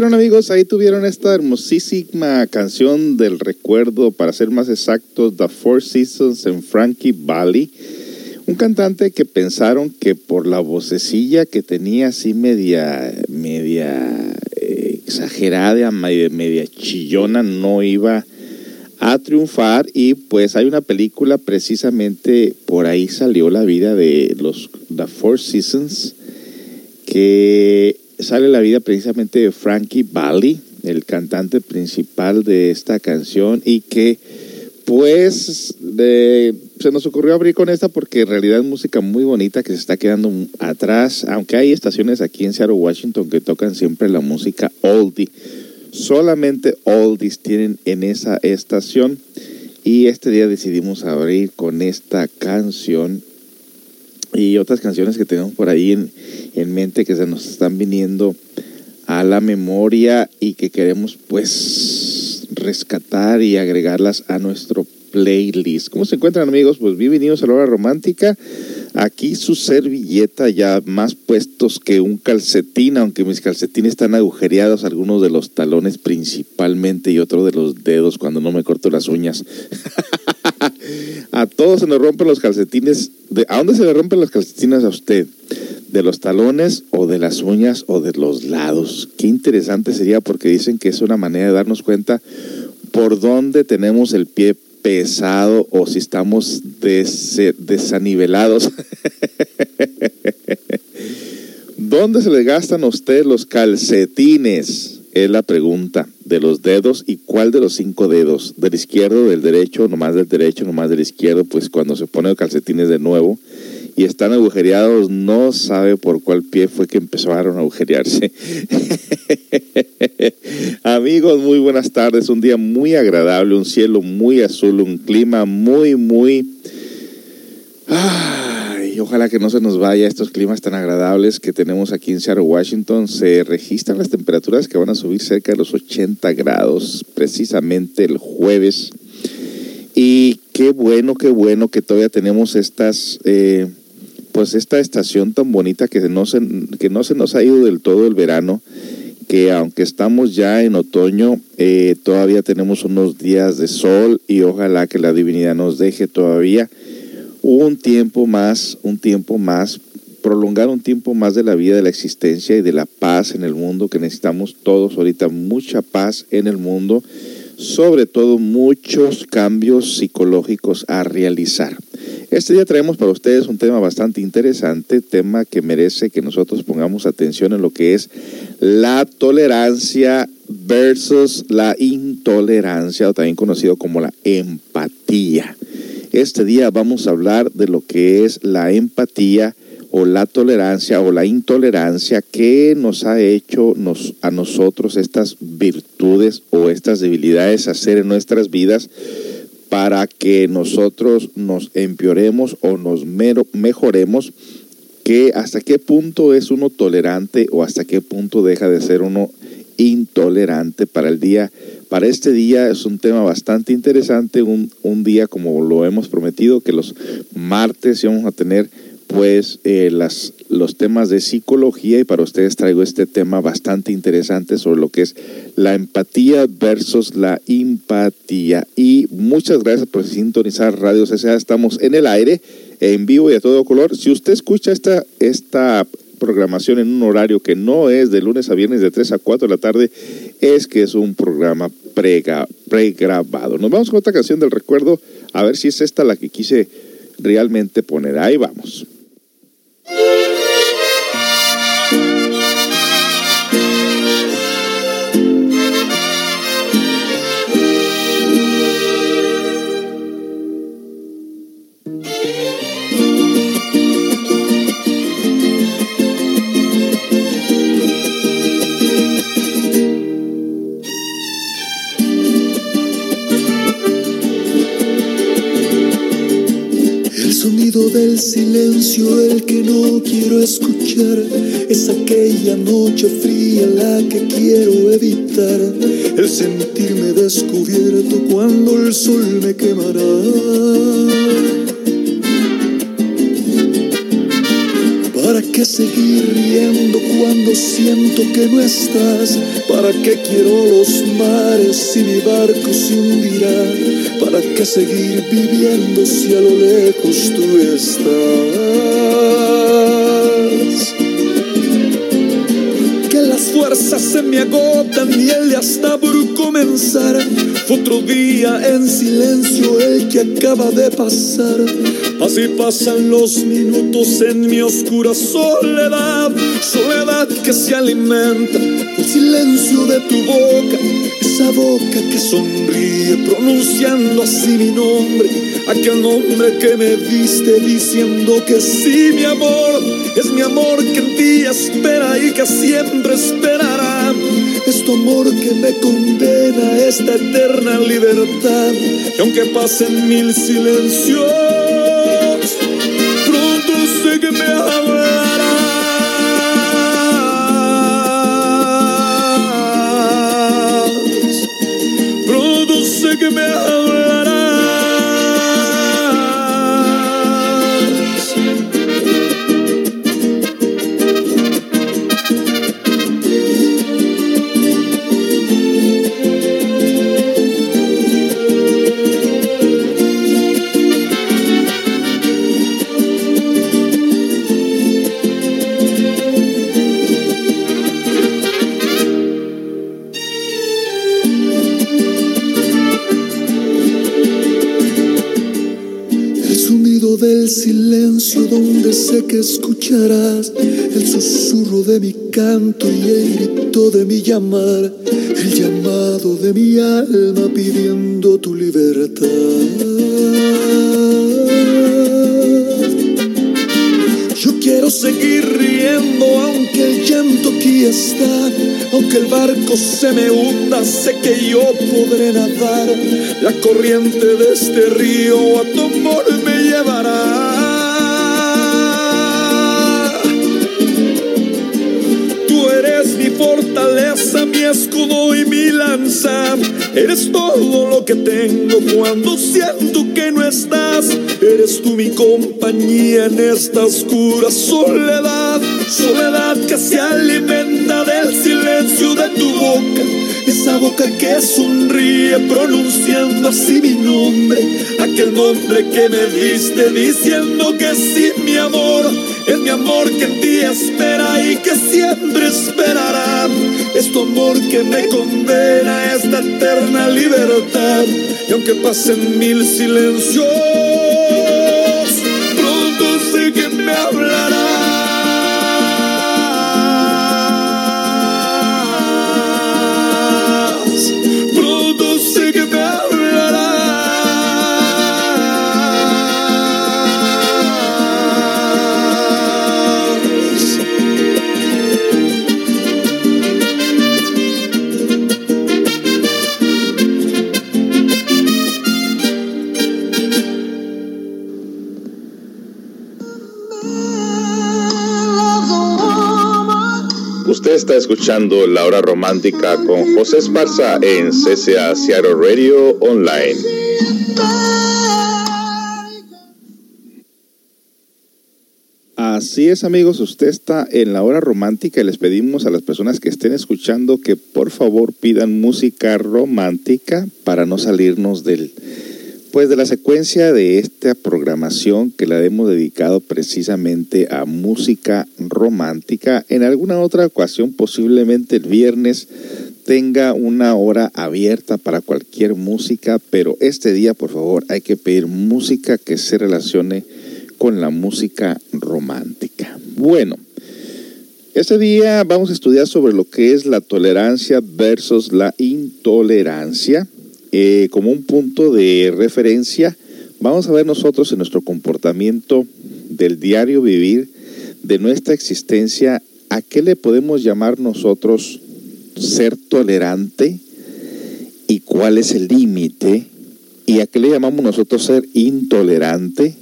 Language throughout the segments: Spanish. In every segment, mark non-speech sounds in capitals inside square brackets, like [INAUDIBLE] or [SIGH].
Amigos, ahí tuvieron esta hermosísima canción del recuerdo, para ser más exactos, The Four Seasons en Frankie Valley. Un cantante que pensaron que por la vocecilla que tenía así media, media eh, exagerada, media, media chillona, no iba a triunfar y pues hay una película precisamente por ahí salió la vida de los The Four Seasons que sale la vida precisamente de Frankie Valli, el cantante principal de esta canción y que pues se nos ocurrió abrir con esta porque en realidad es música muy bonita que se está quedando atrás, aunque hay estaciones aquí en Seattle, Washington que tocan siempre la música oldie. Solamente oldies tienen en esa estación y este día decidimos abrir con esta canción y otras canciones que tenemos por ahí en, en mente que se nos están viniendo a la memoria y que queremos pues rescatar y agregarlas a nuestro playlist. ¿Cómo se encuentran amigos? Pues bienvenidos a la hora romántica. Aquí su servilleta ya más puestos que un calcetín, aunque mis calcetines están agujereados, algunos de los talones principalmente y otro de los dedos cuando no me corto las uñas. [LAUGHS] a todos se nos rompen los calcetines. De, ¿A dónde se le rompen los calcetines a usted? ¿De los talones o de las uñas o de los lados? Qué interesante sería porque dicen que es una manera de darnos cuenta por dónde tenemos el pie pesado o si estamos desanivelados. [LAUGHS] ¿Dónde se le gastan a usted los calcetines? Es la pregunta de los dedos y cuál de los cinco dedos, del izquierdo, del derecho, nomás del derecho, nomás del izquierdo, pues cuando se pone calcetines de nuevo y están agujereados, no sabe por cuál pie fue que empezaron a agujerearse. [LAUGHS] Amigos, muy buenas tardes. Un día muy agradable, un cielo muy azul, un clima muy, muy... Ay, ojalá que no se nos vaya estos climas tan agradables que tenemos aquí en Seattle, Washington. Se registran las temperaturas que van a subir cerca de los 80 grados, precisamente el jueves. Y qué bueno, qué bueno que todavía tenemos estas... Eh, pues esta estación tan bonita que no se, que no se nos ha ido del todo el verano, que aunque estamos ya en otoño, eh, todavía tenemos unos días de sol y ojalá que la divinidad nos deje todavía un tiempo más, un tiempo más, prolongar un tiempo más de la vida, de la existencia y de la paz en el mundo, que necesitamos todos ahorita mucha paz en el mundo, sobre todo muchos cambios psicológicos a realizar. Este día traemos para ustedes un tema bastante interesante, tema que merece que nosotros pongamos atención en lo que es la tolerancia versus la intolerancia, o también conocido como la empatía. Este día vamos a hablar de lo que es la empatía o la tolerancia o la intolerancia que nos ha hecho a nosotros estas virtudes o estas debilidades hacer en nuestras vidas para que nosotros nos empeoremos o nos mejoremos, que hasta qué punto es uno tolerante o hasta qué punto deja de ser uno intolerante para el día. Para este día es un tema bastante interesante, un, un día como lo hemos prometido, que los martes vamos a tener pues eh, las, los temas de psicología y para ustedes traigo este tema bastante interesante sobre lo que es la empatía versus la empatía. Y muchas gracias por sintonizar Radio CCA. Estamos en el aire, en vivo y a todo color. Si usted escucha esta, esta programación en un horario que no es de lunes a viernes de 3 a 4 de la tarde, es que es un programa pregrabado. Nos vamos con otra canción del recuerdo, a ver si es esta la que quise realmente poner. Ahí vamos. Del silencio el que no quiero escuchar. Es aquella noche fría la que quiero evitar. El sentirme descubierto cuando el sol me quemará. ¿Para qué seguir riendo cuando siento que no estás? ¿Para qué quiero los mares y mi barco se hundirá? ¿Para qué seguir viviendo si a lo lejos tú estás? Se me agotan y el día está por comenzar. Fue otro día en silencio el que acaba de pasar. Así pasan los minutos en mi oscura soledad, soledad que se alimenta del silencio de tu boca, esa boca que sonríe pronunciando así mi nombre, aquel nombre que me diste diciendo que sí, mi amor, es mi amor que en ti espera y que siempre esperará. Es tu amor que me condena a esta eterna libertad. Y aunque pasen mil silencios, pronto sé que me que me sé que escucharás el susurro de mi canto y el grito de mi llamar, el llamado de mi alma pidiendo tu libertad. Yo quiero seguir riendo aunque el llanto aquí está, aunque el barco se me hunda, sé que yo podré nadar. La corriente de este río a tu escudo y mi lanza. Eres todo lo que tengo cuando siento que no estás. Eres tú mi compañía en esta oscura soledad. Soledad que se alimenta del silencio de tu boca. Esa boca que sonríe pronunciando así mi nombre. Aquel nombre que me diste diciendo que sí, mi amor es mi amor que en ti espera y que siempre esperará. Es tu amor que me condena a esta eterna libertad. Y aunque pasen mil silencios, escuchando La Hora Romántica con José Esparza en CCA Seattle Radio Online. Así es amigos, usted está en la hora romántica y les pedimos a las personas que estén escuchando que por favor pidan música romántica para no salirnos del, pues de la secuencia de esta programación que la hemos dedicado precisamente a música romántica, en alguna otra ocasión, posiblemente el viernes, tenga una hora abierta para cualquier música, pero este día, por favor, hay que pedir música que se relacione con la música romántica. Bueno, este día vamos a estudiar sobre lo que es la tolerancia versus la intolerancia. Eh, como un punto de referencia, vamos a ver nosotros en nuestro comportamiento del diario vivir, de nuestra existencia, a qué le podemos llamar nosotros ser tolerante y cuál es el límite, y a qué le llamamos nosotros ser intolerante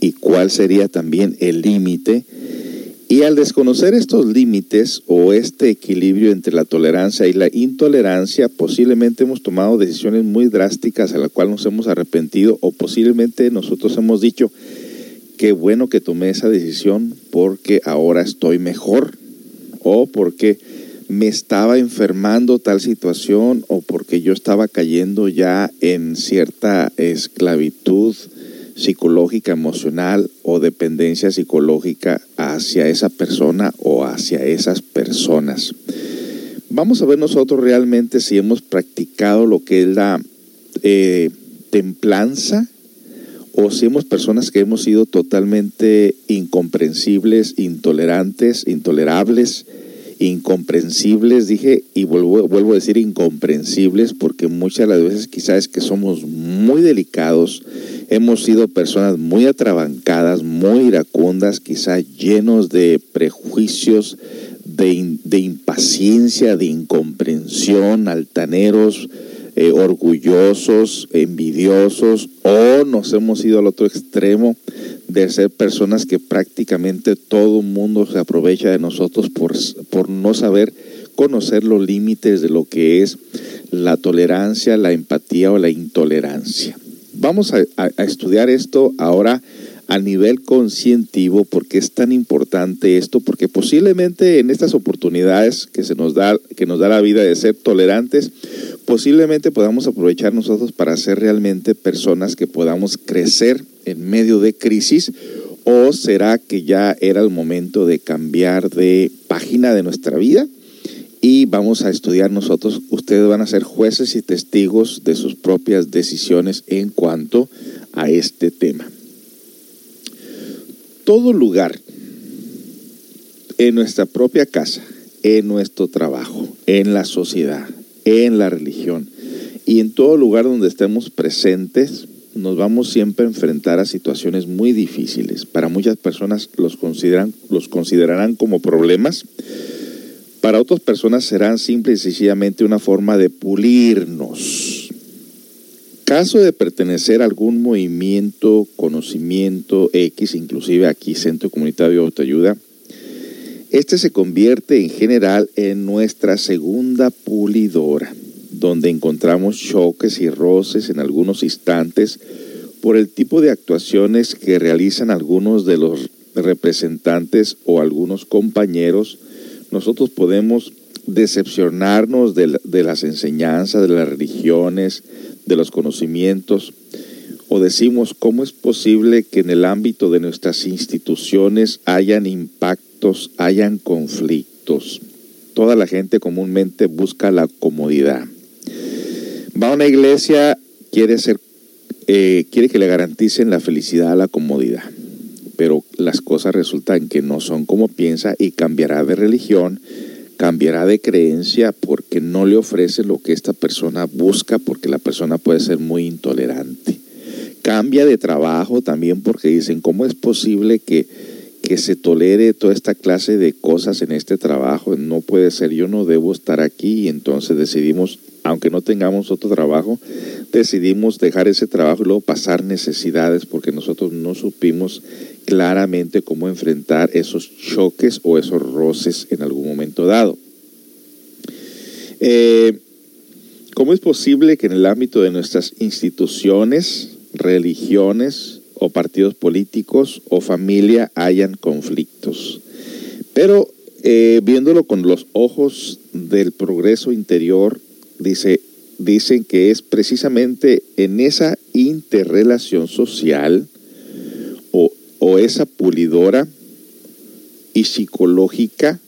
y cuál sería también el límite y al desconocer estos límites o este equilibrio entre la tolerancia y la intolerancia, posiblemente hemos tomado decisiones muy drásticas a las cuales nos hemos arrepentido o posiblemente nosotros hemos dicho, qué bueno que tomé esa decisión porque ahora estoy mejor o porque me estaba enfermando tal situación o porque yo estaba cayendo ya en cierta esclavitud psicológica, emocional o dependencia psicológica hacia esa persona o hacia esas personas. Vamos a ver nosotros realmente si hemos practicado lo que es la eh, templanza o si hemos personas que hemos sido totalmente incomprensibles, intolerantes, intolerables incomprensibles, dije, y vuelvo, vuelvo a decir incomprensibles, porque muchas de las veces quizás es que somos muy delicados, hemos sido personas muy atrabancadas, muy iracundas, quizás llenos de prejuicios, de, impaciencia, de incomprensión, altaneros, eh, orgullosos, envidiosos, o nos hemos ido al otro extremo de ser personas que prácticamente todo el mundo se aprovecha de nosotros por, por no saber conocer los límites de lo que es la tolerancia, la empatía o la intolerancia. Vamos a, estudiar esto ahora a nivel conscientivo, porque es tan importante esto, porque posiblemente en estas oportunidades que se nos da, que nos da la vida de ser tolerantes, posiblemente podamos aprovechar nosotros para ser realmente personas que podamos crecer en medio de crisis, o será que ya era el momento de cambiar de página de nuestra vida y vamos a estudiar nosotros, ustedes van a ser jueces y testigos de sus propias decisiones en cuanto a este tema todo lugar, en nuestra propia casa, en nuestro trabajo, en la sociedad, en la religión y en todo lugar donde estemos presentes, nos vamos siempre a enfrentar a situaciones muy difíciles. Para muchas personas los, consideran, los considerarán como problemas. Para otras personas serán simple y sencillamente una forma de pulirnos caso de pertenecer a algún movimiento, conocimiento X, inclusive aquí Centro Comunitario de Autoayuda, este se convierte en general en nuestra segunda pulidora, donde encontramos choques y roces en algunos instantes por el tipo de actuaciones que realizan algunos de los representantes o algunos compañeros. Nosotros podemos decepcionarnos de, las enseñanzas, de las religiones, de los conocimientos, o decimos cómo es posible que en el ámbito de nuestras instituciones hayan impactos, hayan conflictos. Toda la gente comúnmente busca la comodidad. Va a una iglesia, quiere ser, eh, quiere que le garanticen la felicidad, la comodidad, pero las cosas resultan que no son como piensa y cambiará de religión cambiará de creencia porque no le ofrece lo que esta persona busca, porque la persona puede ser muy intolerante. Cambia de trabajo también porque dicen, ¿cómo es posible que, que se tolere toda esta clase de cosas en este trabajo? No puede ser, yo no debo estar aquí y entonces decidimos, aunque no tengamos otro trabajo, decidimos dejar ese trabajo y luego pasar necesidades porque nosotros no supimos claramente cómo enfrentar esos choques o esos roces en algún momento dado. Eh, ¿Cómo es posible que en el ámbito de nuestras instituciones, religiones o partidos políticos o familia hayan conflictos? Pero eh, viéndolo con los ojos del progreso interior, dice, dicen que es precisamente en esa interrelación social o esa pulidora y psicológica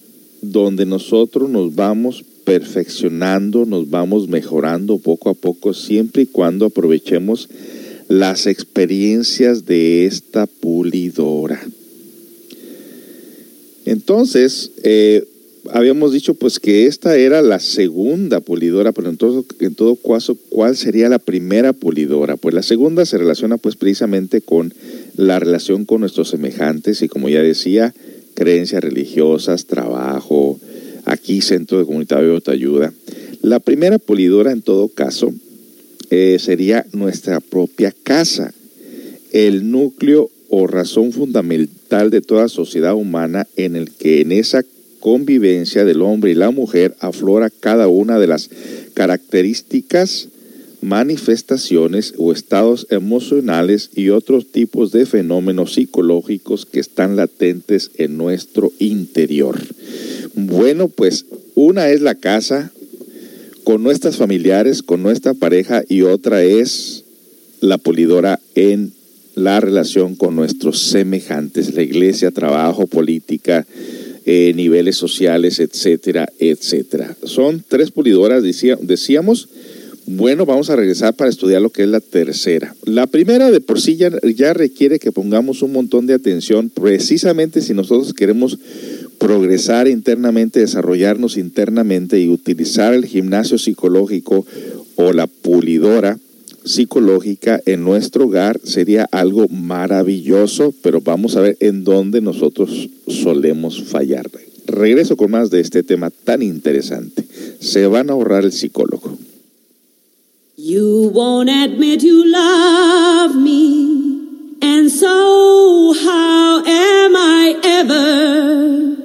donde nosotros nos vamos perfeccionando, nos vamos mejorando poco a poco, siempre y cuando aprovechemos las experiencias de esta pulidora. Entonces, eh, habíamos dicho pues que esta era la segunda pulidora, pero en todo, en todo caso, ¿cuál sería la primera pulidora? Pues la segunda se relaciona pues precisamente con la relación con nuestros semejantes y como ya decía, creencias religiosas, trabajo, aquí Centro de Comunitario de Ayuda. La primera pulidora en todo caso eh, sería nuestra propia casa, el núcleo o razón fundamental de toda sociedad humana en el que en esa convivencia del hombre y la mujer aflora cada una de las características, manifestaciones o estados emocionales y otros tipos de fenómenos psicológicos que están latentes en nuestro interior. Bueno, pues una es la casa con nuestras familiares, con nuestra pareja y otra es la polidora en la relación con nuestros semejantes, la iglesia, trabajo, política, eh, niveles sociales, etcétera, etcétera. Son tres pulidoras, decía, decíamos. Bueno, vamos a regresar para estudiar lo que es la tercera. La primera de por sí ya, ya requiere que pongamos un montón de atención, precisamente si nosotros queremos progresar internamente, desarrollarnos internamente y utilizar el gimnasio psicológico o la pulidora psicológica en nuestro hogar sería algo maravilloso, pero vamos a ver en dónde nosotros solemos fallar. Regreso con más de este tema tan interesante. Se van a ahorrar el psicólogo. You won't admit you love me, and so how am I ever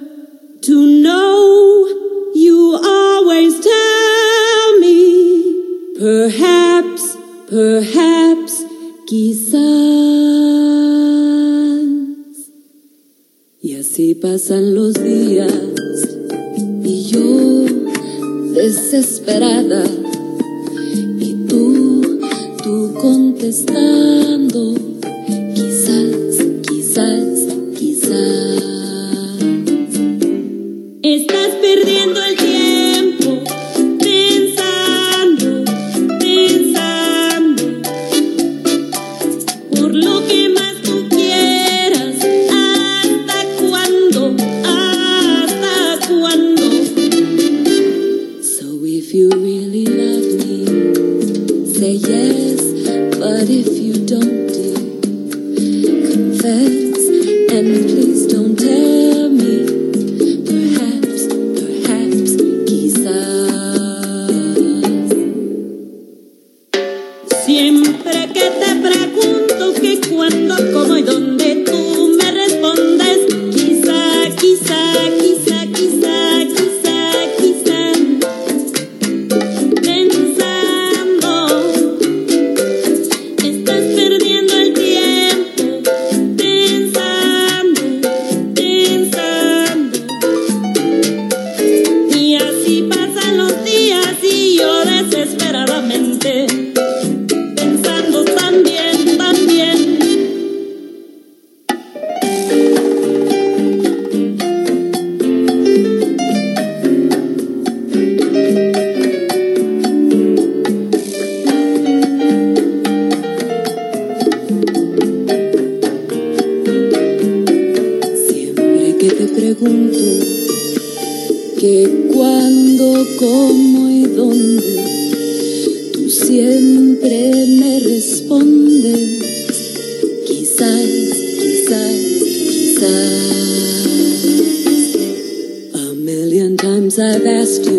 to know you always tell me perhaps Perhaps, quizás. Y así pasan los días y yo desesperada y tú, tú contestando, quizás, quizás, quizás. Estás perdiendo el A million times I've asked you.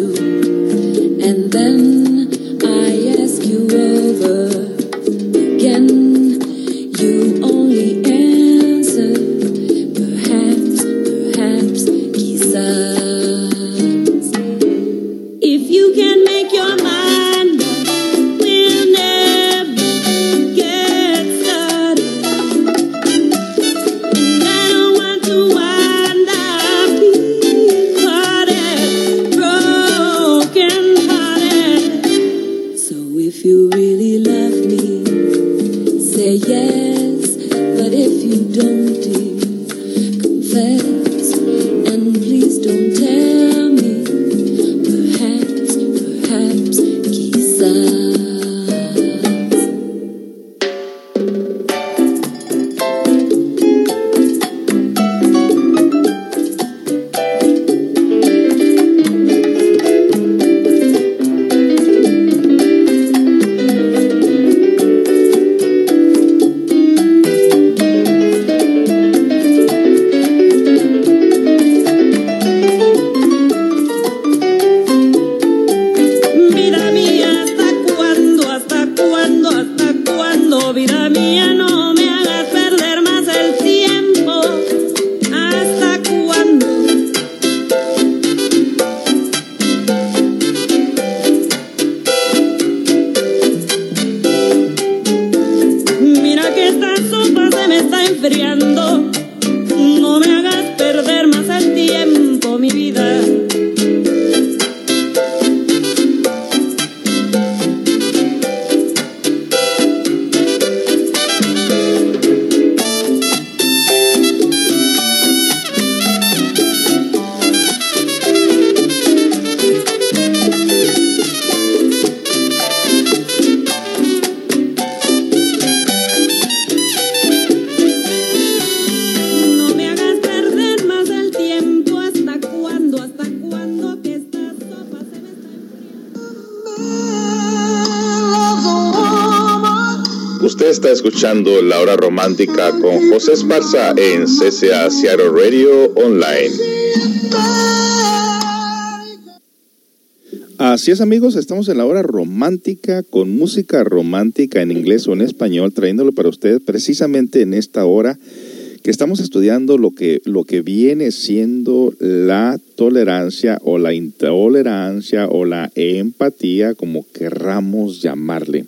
La Hora Romántica con José Esparza en CCA Seattle Radio Online. Así es amigos, estamos en la hora romántica con música romántica en inglés o en español, trayéndolo para ustedes precisamente en esta hora que estamos estudiando lo que, lo que viene siendo la tolerancia o la intolerancia o la empatía, como querramos llamarle.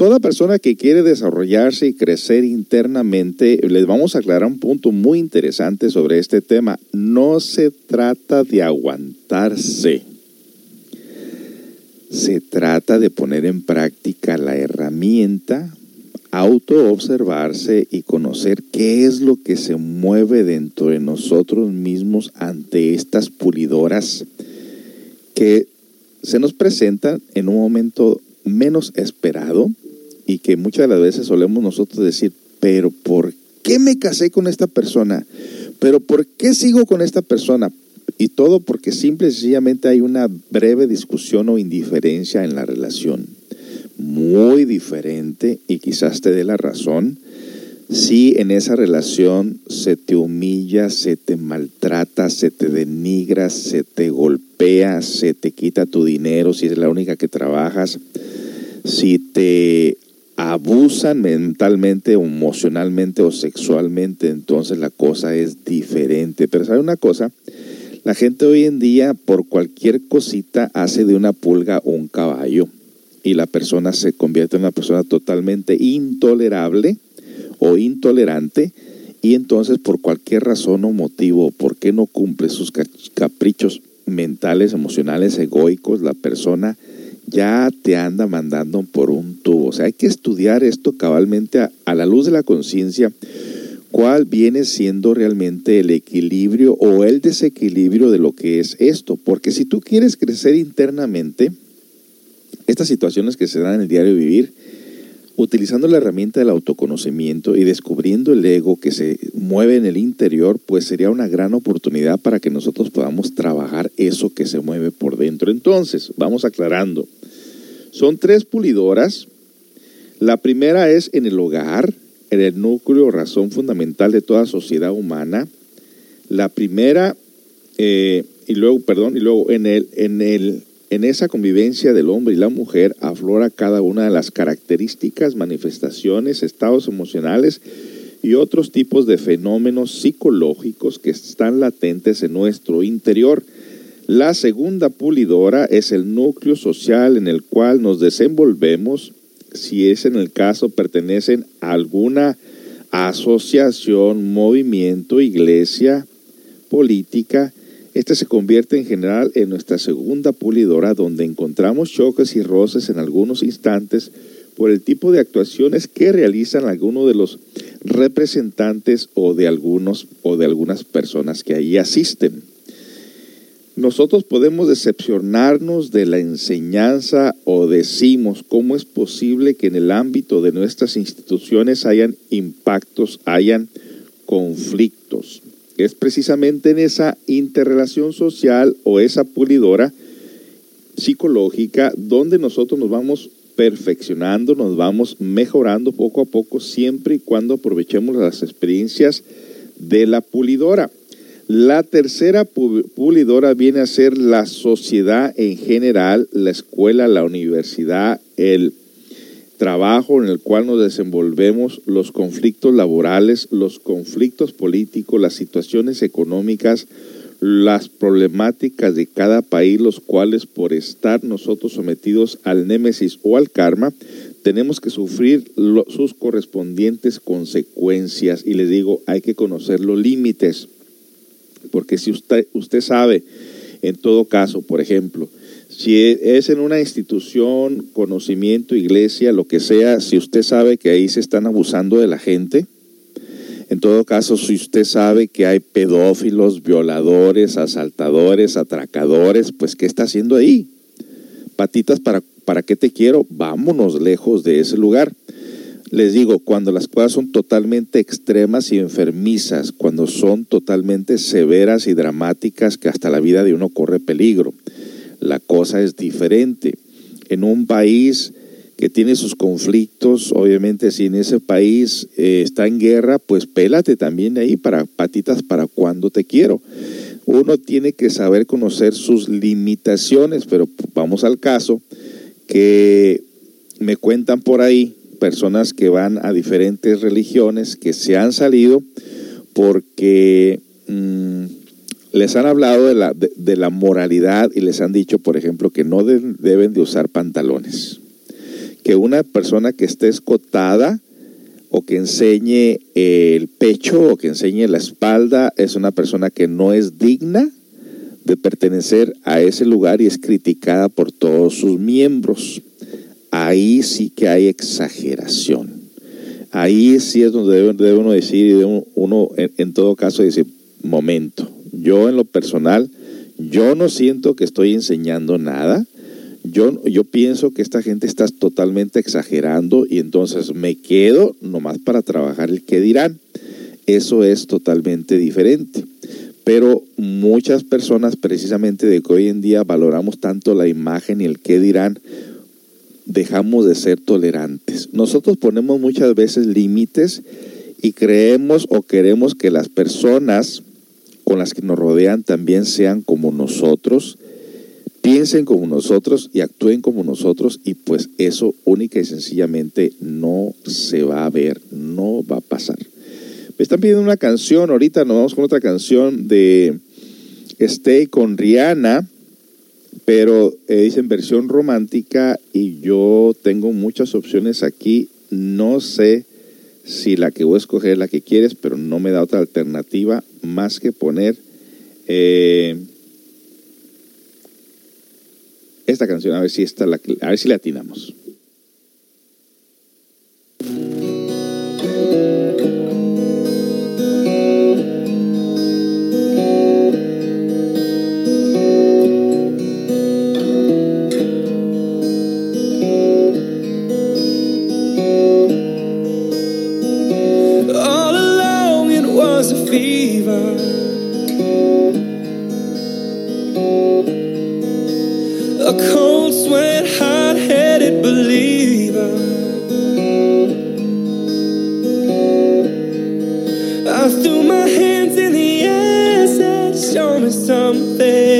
Toda persona que quiere desarrollarse y crecer internamente, les vamos a aclarar un punto muy interesante sobre este tema. No se trata de aguantarse. Se trata de poner en práctica la herramienta autoobservarse y conocer qué es lo que se mueve dentro de nosotros mismos ante estas pulidoras que se nos presentan en un momento menos esperado y que muchas de las veces solemos nosotros decir, pero ¿por qué me casé con esta persona? ¿Pero por qué sigo con esta persona? Y todo porque simple y sencillamente hay una breve discusión o indiferencia en la relación muy diferente y quizás te dé la razón si en esa relación se te humilla, se te maltrata, se te denigra, se te golpea, se te quita tu dinero si es la única que trabajas, si te abusan mentalmente, emocionalmente o sexualmente, entonces la cosa es diferente. Pero ¿sabe una cosa? La gente hoy en día por cualquier cosita hace de una pulga un caballo y la persona se convierte en una persona totalmente intolerable o intolerante y entonces por cualquier razón o motivo, ¿por qué no cumple sus caprichos mentales, emocionales, egoicos, la persona ya te anda mandando por un tubo? O sea, hay que estudiar esto cabalmente a, la luz de la conciencia, cuál viene siendo realmente el equilibrio o el desequilibrio de lo que es esto. Porque si tú quieres crecer internamente, estas situaciones que se dan en el diario vivir, utilizando la herramienta del autoconocimiento y descubriendo el ego que se mueve en el interior, pues sería una gran oportunidad para que nosotros podamos trabajar eso que se mueve por dentro. Entonces, vamos aclarando. Son tres pulidoras. La primera es en el hogar, en el núcleo, razón fundamental de toda sociedad humana. La primera, eh, y luego, perdón, y luego en el, en el en esa convivencia del hombre y la mujer aflora cada una de las características, manifestaciones, estados emocionales y otros tipos de fenómenos psicológicos que están latentes en nuestro interior. La segunda pulidora es el núcleo social en el cual nos desenvolvemos, si es en el caso pertenecen a alguna asociación, movimiento, iglesia, política, este se convierte en general en nuestra segunda pulidora donde encontramos choques y roces en algunos instantes por el tipo de actuaciones que realizan algunos de los representantes o de algunos o de algunas personas que ahí asisten. Nosotros podemos decepcionarnos de la enseñanza o decimos cómo es posible que en el ámbito de nuestras instituciones hayan impactos, hayan conflictos es precisamente en esa interrelación social o esa pulidora psicológica donde nosotros nos vamos perfeccionando, nos vamos mejorando poco a poco, siempre y cuando aprovechemos las experiencias de la pulidora. La tercera pulidora viene a ser la sociedad en general, la escuela, la universidad, el trabajo en el cual nos desenvolvemos, los conflictos laborales, los conflictos políticos, las situaciones económicas, las problemáticas de cada país, los cuales por estar nosotros sometidos al némesis o al karma, tenemos que sufrir sus correspondientes consecuencias. Y les digo, hay que conocer los límites, porque si usted, usted sabe, en todo caso, por ejemplo, si es en una institución, conocimiento, iglesia, lo que sea, si usted sabe que ahí se están abusando de la gente, en todo caso, si usted sabe que hay pedófilos, violadores, asaltadores, atracadores, pues ¿qué está haciendo ahí? Patitas, ¿para, para qué te quiero? Vámonos lejos de ese lugar. Les digo, cuando las cosas son totalmente extremas y enfermizas, cuando son totalmente severas y dramáticas que hasta la vida de uno corre peligro la cosa es diferente. En un país que tiene sus conflictos, obviamente si en ese país eh, está en guerra, pues pélate también ahí para patitas para cuando te quiero. Uno tiene que saber conocer sus limitaciones, pero vamos al caso que me cuentan por ahí personas que van a diferentes religiones que se han salido porque mm, les han hablado de la, de, la, moralidad y les han dicho, por ejemplo, que no deben de usar pantalones que una persona que esté escotada o que enseñe el pecho o que enseñe la espalda es una persona que no es digna de pertenecer a ese lugar y es criticada por todos sus miembros. Ahí sí que hay exageración. Ahí sí es donde debe, uno decir, y uno en, en todo caso decir, momento, yo en lo personal, yo no siento que estoy enseñando nada, yo, yo pienso que esta gente está totalmente exagerando y entonces me quedo nomás para trabajar el que dirán. Eso es totalmente diferente. Pero muchas personas, precisamente de que hoy en día valoramos tanto la imagen y el qué dirán, dejamos de ser tolerantes. Nosotros ponemos muchas veces límites y creemos o queremos que las personas con las que nos rodean también sean como nosotros piensen como nosotros y actúen como nosotros y pues eso única y sencillamente no se va a ver, no va a pasar. Me están pidiendo una canción, ahorita nos vamos con otra canción de Stay con Rihanna, pero eh, dicen versión romántica y yo tengo muchas opciones aquí, no sé si la que voy a escoger es la que quieres, pero no me da otra alternativa más que poner... Eh, esta canción, a ver si esta la, a ver si la atinamos. Promise something.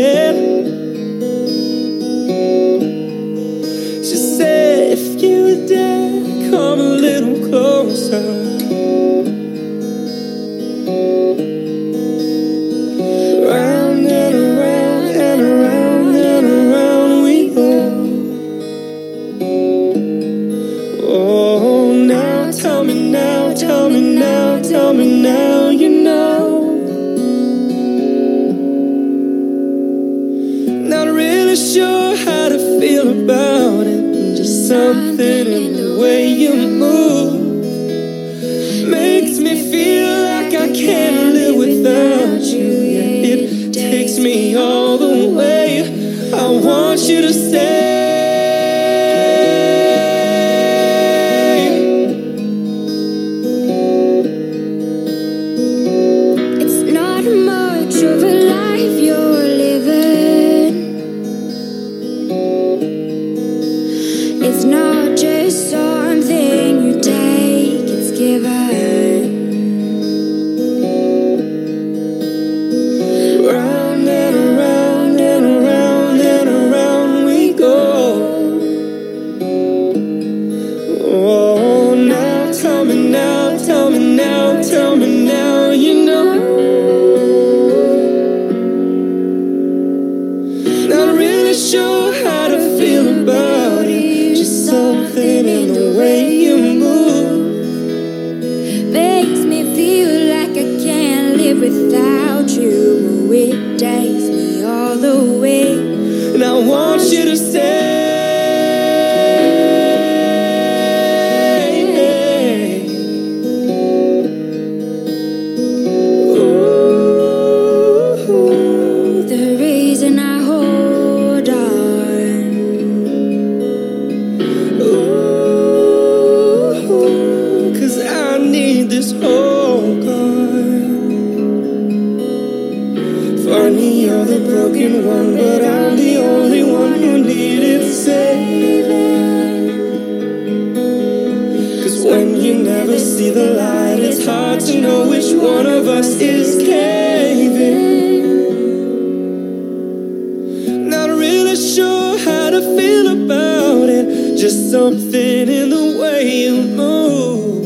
Just something in the way you move.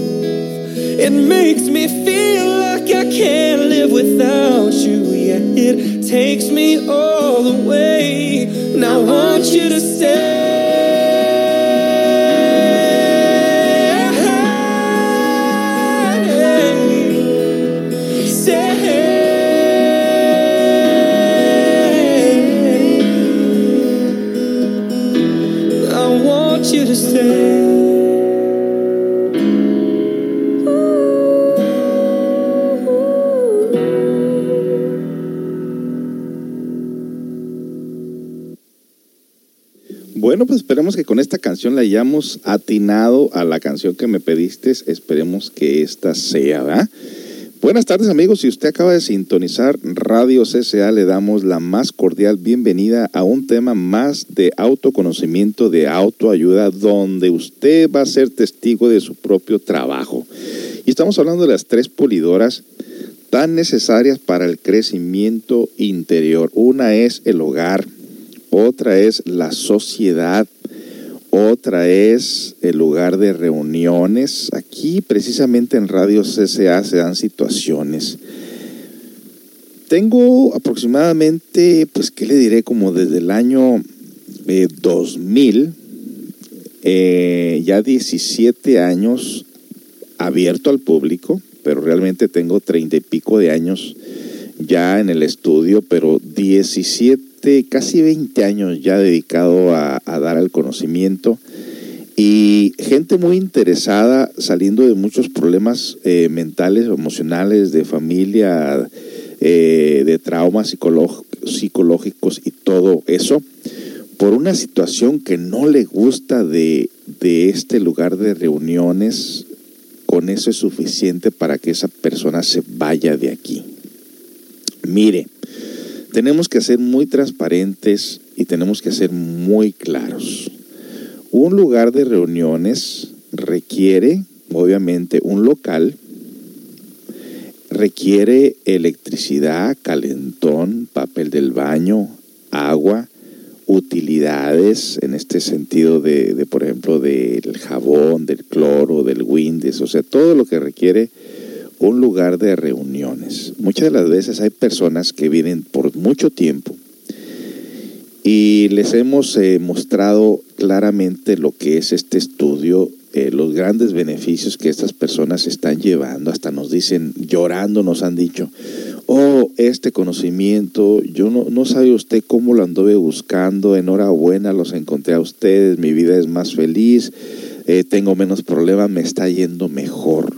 It makes me feel like I can't live without you. Yeah, it takes me all the way. And I want you to. Stay. Bueno, pues esperemos que con esta canción la hayamos atinado a la canción que me pediste. Esperemos que esta sea, ¿verdad? Buenas tardes amigos, si usted acaba de sintonizar Radio CCA, le damos la más cordial bienvenida a un tema más de autoconocimiento, de autoayuda, donde usted va a ser testigo de su propio trabajo. Y estamos hablando de las tres pulidoras tan necesarias para el crecimiento interior. Una es el hogar, otra es la sociedad, otra es el lugar de reuniones. Aquí precisamente en Radio CCA se dan situaciones. Tengo aproximadamente, pues, ¿qué le diré? Como desde el año eh, 2000, eh, ya 17 años abierto al público, pero realmente tengo treinta y pico de años ya en el estudio, pero 17, casi 20 años ya dedicado a, dar el conocimiento y gente muy interesada saliendo de muchos problemas eh, mentales, emocionales, de familia, eh, de traumas psicológicos y todo eso, por una situación que no le gusta de, de este lugar de reuniones, con eso es suficiente para que esa persona se vaya de aquí. Mire, tenemos que ser muy transparentes y tenemos que ser muy claros. Un lugar de reuniones requiere, obviamente, un local, requiere electricidad, calentón, papel del baño, agua, utilidades en este sentido de, de, por ejemplo, del jabón, del cloro, del windes, o sea, todo lo que requiere un lugar de reuniones. Muchas de las veces hay personas que vienen por mucho tiempo y les hemos eh, mostrado claramente lo que es este estudio, eh, los grandes beneficios que estas personas están llevando. Hasta nos dicen, llorando nos han dicho, oh, este conocimiento, yo no, no sabe usted cómo lo anduve buscando, enhorabuena, los encontré a ustedes, mi vida es más feliz, eh, tengo menos problemas, me está yendo mejor.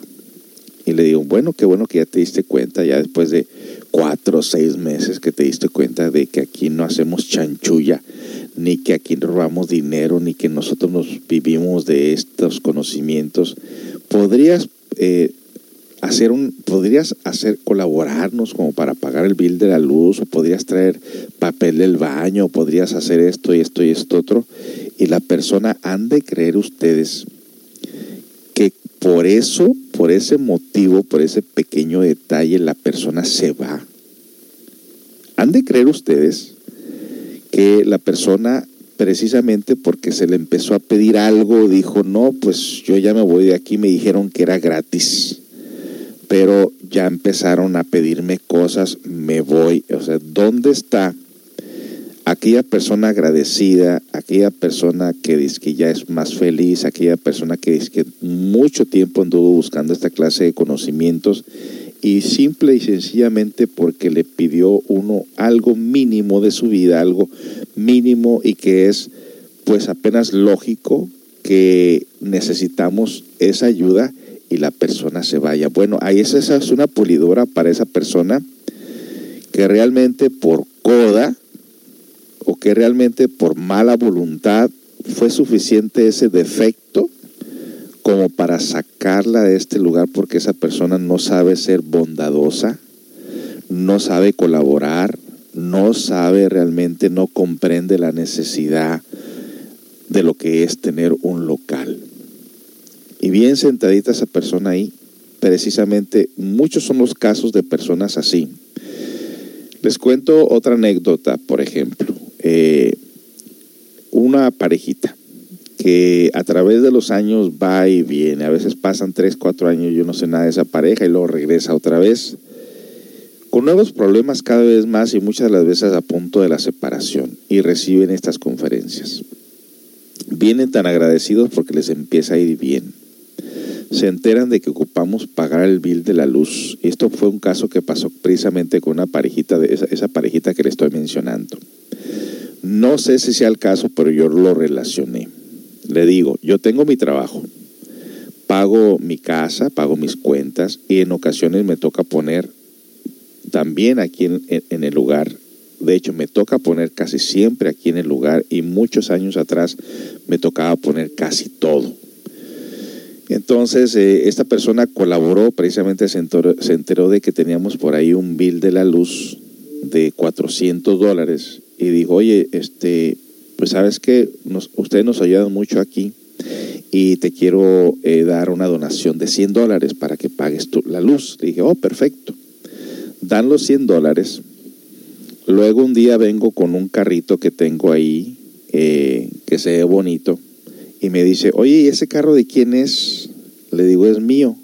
Y le digo, bueno, qué bueno que ya te diste cuenta, ya después de cuatro o seis meses que te diste cuenta de que aquí no hacemos chanchulla, ni que aquí robamos dinero, ni que nosotros nos vivimos de estos conocimientos. ¿Podrías eh, hacer un, podrías hacer colaborarnos como para pagar el bill de la luz, o podrías traer papel del baño, o podrías hacer esto y esto y esto otro? Y la persona han de creer ustedes por eso, por ese motivo, por ese pequeño detalle, la persona se va. Han de creer ustedes que la persona, precisamente porque se le empezó a pedir algo, dijo, no, pues yo ya me voy de aquí, me dijeron que era gratis, pero ya empezaron a pedirme cosas, me voy. O sea, ¿dónde está aquella persona agradecida, aquella persona que dice que ya es más feliz, aquella persona que dice que mucho tiempo anduvo buscando esta clase de conocimientos y simple y sencillamente porque le pidió uno algo mínimo de su vida, algo mínimo y que es pues apenas lógico que necesitamos esa ayuda y la persona se vaya. Bueno, ahí esa es una pulidora para esa persona que realmente por coda o que realmente por mala voluntad fue suficiente ese defecto como para sacarla de este lugar porque esa persona no sabe ser bondadosa, no sabe colaborar, no sabe realmente, no comprende la necesidad de lo que es tener un local. Y bien sentadita esa persona ahí, precisamente muchos son los casos de personas así. Les cuento otra anécdota, por ejemplo. Eh, una parejita que a través de los años va y viene. A veces pasan 3, 4 años, yo no sé nada de esa pareja y luego regresa otra vez. Con nuevos problemas cada vez más y muchas de las veces a punto de la separación y reciben estas conferencias. Vienen tan agradecidos porque les empieza a ir bien. Se enteran de que ocupamos pagar el bill de la luz. Esto fue un caso que pasó precisamente con una parejita, de esa, esa parejita que le estoy mencionando. No sé si sea el caso, pero yo lo relacioné. Le digo, yo tengo mi trabajo, pago mi casa, pago mis cuentas y en ocasiones me toca poner también aquí en, en, el lugar. De hecho, me toca poner casi siempre aquí en el lugar y muchos años atrás me tocaba poner casi todo. Entonces, eh, esta persona colaboró, precisamente se enteró, se enteró, de que teníamos por ahí un bill de la luz de 400 dólares y dijo, oye, este, pues sabes que ustedes nos ayudan mucho aquí y te quiero eh, dar una donación de 100 dólares para que pagues tu, la luz. Le dije, oh, perfecto. Dan los 100 dólares. Luego un día vengo con un carrito que tengo ahí, eh, que se ve bonito, y me dice, oye, ¿y ese carro de quién es? Le digo, es mío.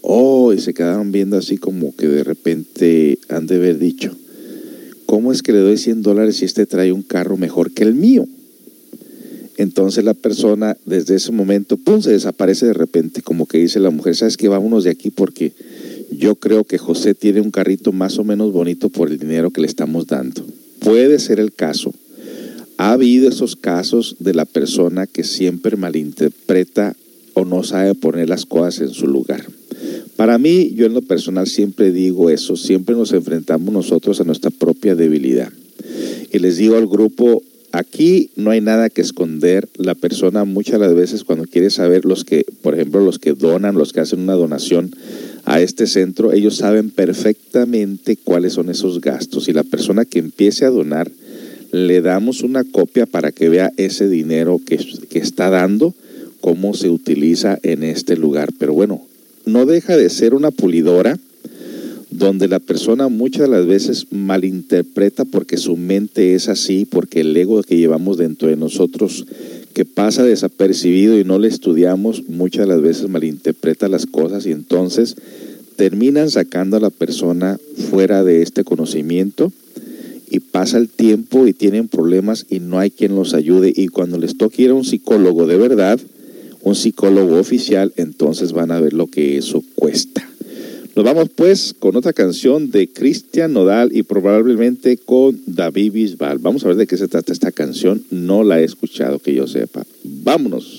Oh, y se quedaron viendo así como que de repente han de haber dicho, ¿cómo es que le doy 100 dólares si este trae un carro mejor que el mío? Entonces la persona desde ese momento, ¡pum!, se desaparece de repente, como que dice la mujer, ¿sabes qué? Vámonos de aquí porque yo creo que José tiene un carrito más o menos bonito por el dinero que le estamos dando. Puede ser el caso. Ha habido esos casos de la persona que siempre malinterpreta o no sabe poner las cosas en su lugar. Para mí, yo en lo personal siempre digo eso, siempre nos enfrentamos nosotros a nuestra propia debilidad. Y les digo al grupo, aquí no hay nada que esconder. La persona muchas las veces cuando quiere saber los que, por ejemplo, los que donan, los que hacen una donación a este centro, ellos saben perfectamente cuáles son esos gastos. Y la persona que empiece a donar, le damos una copia para que vea ese dinero que, está dando, cómo se utiliza en este lugar. Pero bueno, no deja de ser una pulidora donde la persona muchas de las veces malinterpreta porque su mente es así, porque el ego que llevamos dentro de nosotros que pasa desapercibido y no le estudiamos, muchas de las veces malinterpreta las cosas y entonces terminan sacando a la persona fuera de este conocimiento y pasa el tiempo y tienen problemas y no hay quien los ayude y cuando les toque ir a un psicólogo de verdad, un psicólogo oficial, entonces van a ver lo que eso cuesta. Nos vamos pues con otra canción de Cristian Nodal y probablemente con David Bisbal. Vamos a ver de qué se trata esta canción. No la he escuchado que yo sepa. Vámonos.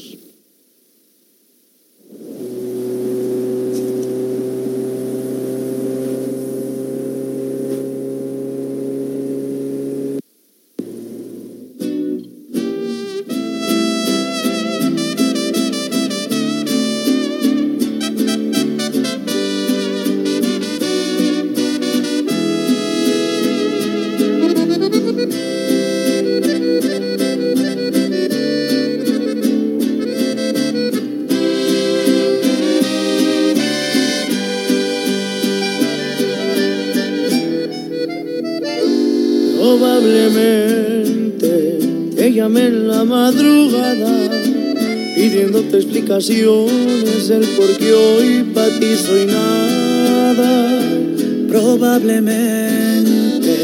Explicaciones del por qué hoy para ti soy nada. Probablemente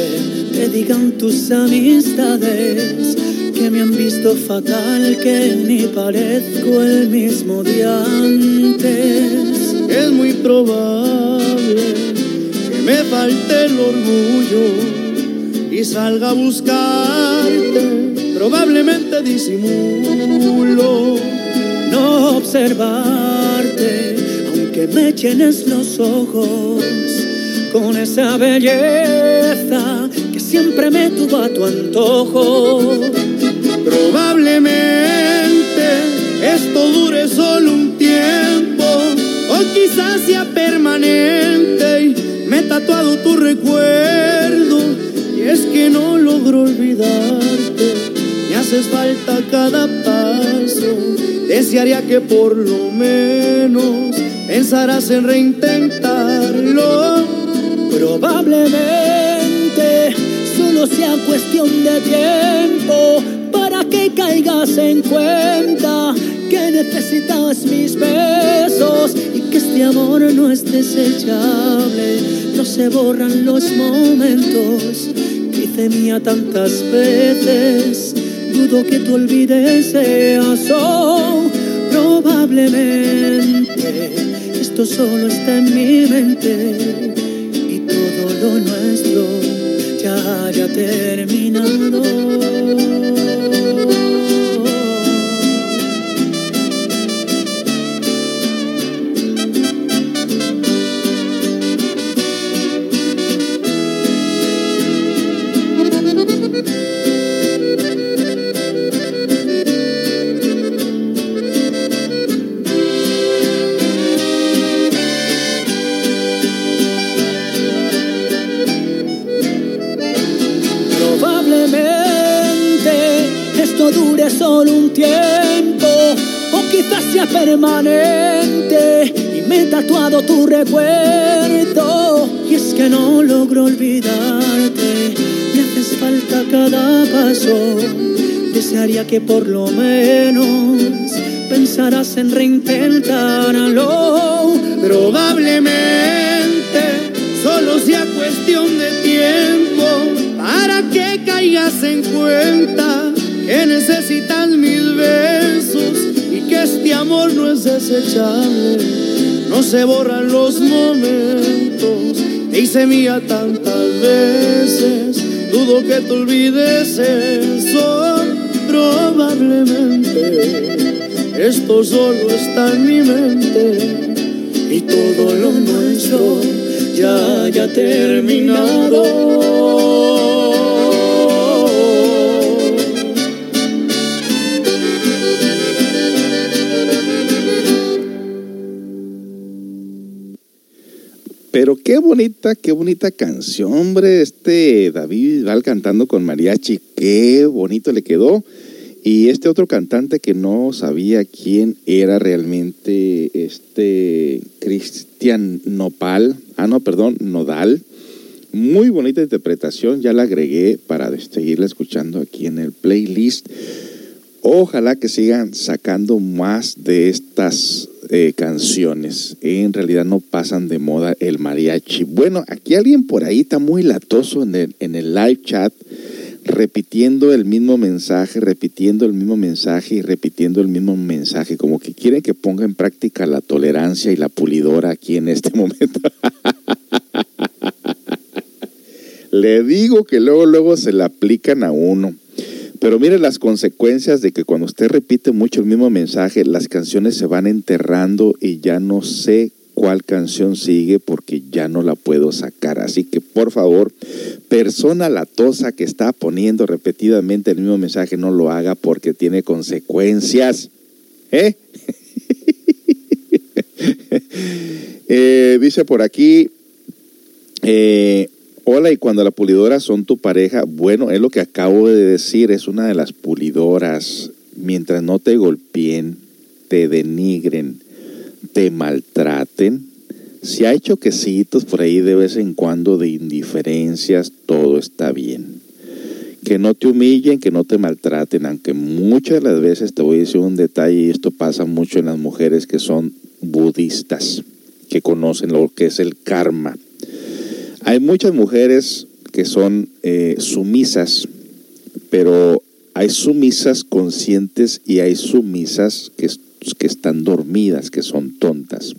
te digan tus amistades que me han visto fatal, que ni parezco el mismo de antes. Es muy probable que me falte el orgullo y salga a buscarte. Probablemente disimulo no observarte, aunque me llenes los ojos con esa belleza que siempre me tuvo a tu antojo. Probablemente esto dure solo un tiempo, o quizás sea permanente y me he tatuado tu recuerdo, y es que no logro olvidarte, me haces falta cada paso desearía que por lo menos pensarás en reintentarlo. Probablemente solo sea cuestión de tiempo para que caigas en cuenta que necesitas mis besos y que este amor no es desechable. No se borran los momentos que hice mía tantas veces. Dudo que tú olvides eso. Probablemente esto solo está en mi mente y todo lo nuestro ya haya terminado. Permanente y me he tatuado tu recuerdo. Y es que no logro olvidarte. Me haces falta cada paso. Desearía que por lo menos pensarás en reintentarlo probablemente solo sea cuestión de tiempo para que caigas en cuenta que necesitan mil que este amor no es desechable. No se borran los momentos, te hice mía tantas veces, dudo que te olvides eso, probablemente. Esto solo está en mi mente y todo lo nuestro ya haya terminado. Qué bonita, qué bonita canción, hombre. Este David Val cantando con mariachi, qué bonito le quedó. Y este otro cantante que no sabía quién era realmente, este Cristian Nopal, ah no, perdón, Nodal. Muy bonita interpretación, ya la agregué para seguirla escuchando aquí en el playlist. Ojalá que sigan sacando más de estas eh, canciones. En realidad no pasan de moda el mariachi. Bueno, aquí alguien por ahí está muy latoso en el, en el live chat, repitiendo el mismo mensaje, repitiendo el mismo mensaje y repitiendo el mismo mensaje, como que quieren que ponga en práctica la tolerancia y la pulidora aquí en este [LAUGHS] momento. Le digo que luego, luego se la aplican a uno. Pero mire las consecuencias de que cuando usted repite mucho el mismo mensaje, las canciones se van enterrando y ya no sé cuál canción sigue porque ya no la puedo sacar. Así que por favor, persona latosa que está poniendo repetidamente el mismo mensaje, no lo haga porque tiene consecuencias. ¿Eh? [LAUGHS] eh dice por aquí, eh, Hola, y cuando la pulidora son tu pareja, bueno, es lo que acabo de decir, es una de las pulidoras. Mientras no te golpeen, te denigren, te maltraten, si ha hecho quesitos por ahí de vez en cuando de indiferencias, todo está bien. Que no te humillen, que no te maltraten, aunque muchas de las veces te voy a decir un detalle, y esto pasa mucho en las mujeres que son budistas, que conocen lo que es el karma hay muchas mujeres que son eh, sumisas, pero hay sumisas conscientes y hay sumisas que, que están dormidas, que son tontas.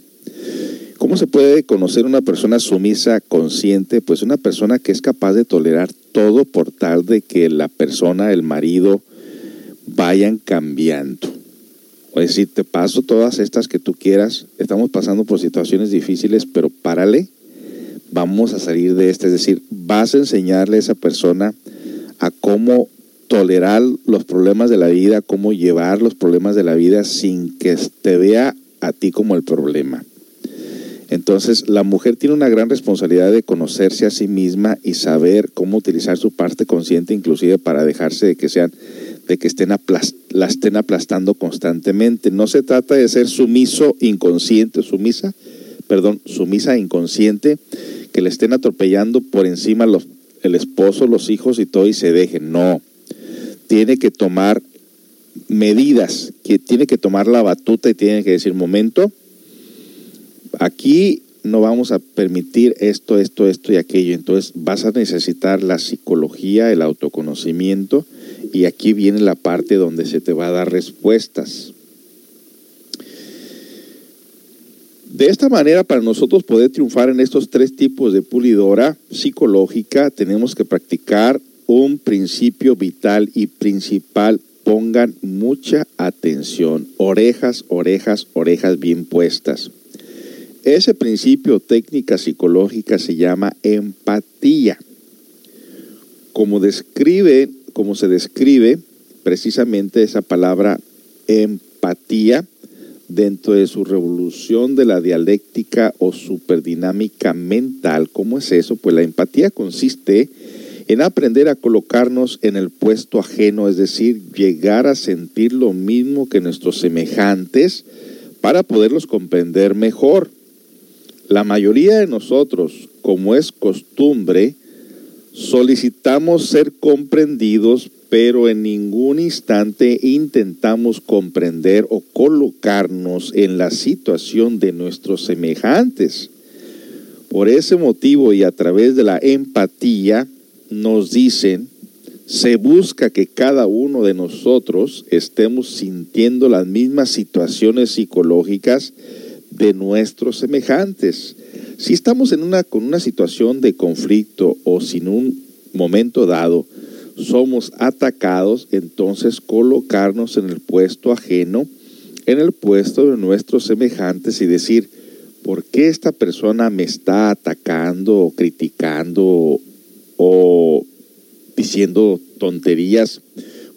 ¿Cómo se puede conocer una persona sumisa consciente? Pues una persona que es capaz de tolerar todo por tal de que la persona, el marido, vayan cambiando. O decir, te paso todas estas que tú quieras, estamos pasando por situaciones difíciles, pero párale vamos a salir de este. Es decir, vas a enseñarle a esa persona a cómo tolerar los problemas de la vida, cómo llevar los problemas de la vida sin que te vea a ti como el problema. Entonces, la mujer tiene una gran responsabilidad de conocerse a sí misma y saber cómo utilizar su parte consciente, inclusive para dejarse de que sean, de que estén la estén aplastando constantemente. No se trata de ser sumiso inconsciente, sumisa, perdón, sumisa inconsciente, que le estén atropellando por encima los, el esposo, los hijos y todo y se dejen. No. Tiene que tomar medidas, que tiene que tomar la batuta y tiene que decir, momento, aquí no vamos a permitir esto, esto, esto y aquello. Entonces vas a necesitar la psicología, el autoconocimiento y aquí viene la parte donde se te va a dar respuestas. De esta manera, para nosotros poder triunfar en estos tres tipos de pulidora psicológica, tenemos que practicar un principio vital y principal. Pongan mucha atención, orejas, orejas, orejas bien puestas. Ese principio técnica psicológica se llama empatía. Como describe, como se describe precisamente esa palabra empatía dentro de su revolución de la dialéctica o superdinámica mental. ¿Cómo es eso? Pues la empatía consiste en aprender a colocarnos en el puesto ajeno, es decir, llegar a sentir lo mismo que nuestros semejantes para poderlos comprender mejor. La mayoría de nosotros, como es costumbre, solicitamos ser comprendidos, pero en ningún instante intentamos comprender o colocarnos en la situación de nuestros semejantes. Por ese motivo y a través de la empatía nos dicen, se busca que cada uno de nosotros estemos sintiendo las mismas situaciones psicológicas de nuestros semejantes. Si estamos en una, con una situación de conflicto o sin un momento dado somos atacados, entonces colocarnos en el puesto ajeno, en el puesto de nuestros semejantes y decir, ¿por qué esta persona me está atacando o criticando o diciendo tonterías?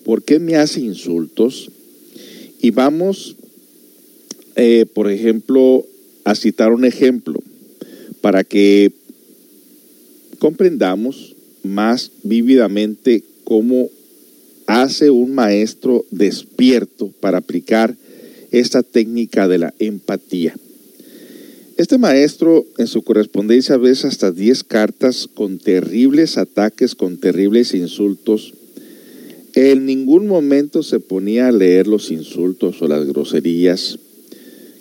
¿Por qué me hace insultos? Y vamos eh, por ejemplo, a citar un ejemplo para que comprendamos más vívidamente cómo hace un maestro despierto para aplicar esta técnica de la empatía. Este maestro en su correspondencia ve hasta 10 cartas con terribles ataques, con terribles insultos. En ningún momento se ponía a leer los insultos o las groserías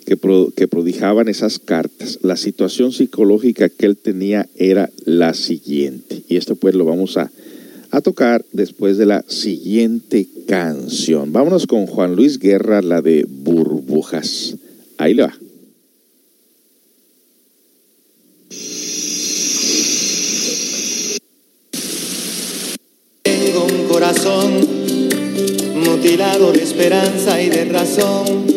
que, prodijaban esas cartas. La situación psicológica que él tenía era la siguiente. Y esto pues lo vamos a, a tocar después de la siguiente canción. Vámonos con Juan Luis Guerra, la de Burbujas. Ahí le va. Tengo un corazón mutilado de esperanza y de razón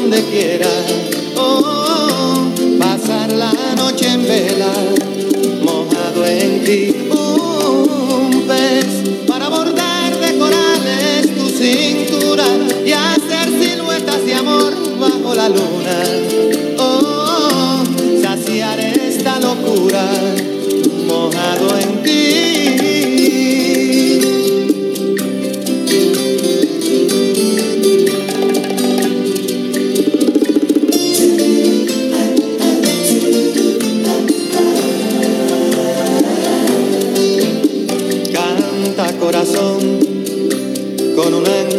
donde quiera. Oh, pasar la noche en vela, mojado en ti. Un pez para bordar de corales tu cintura y hacer siluetas de amor bajo la luna. Oh, saciar esta locura, mojado en ti.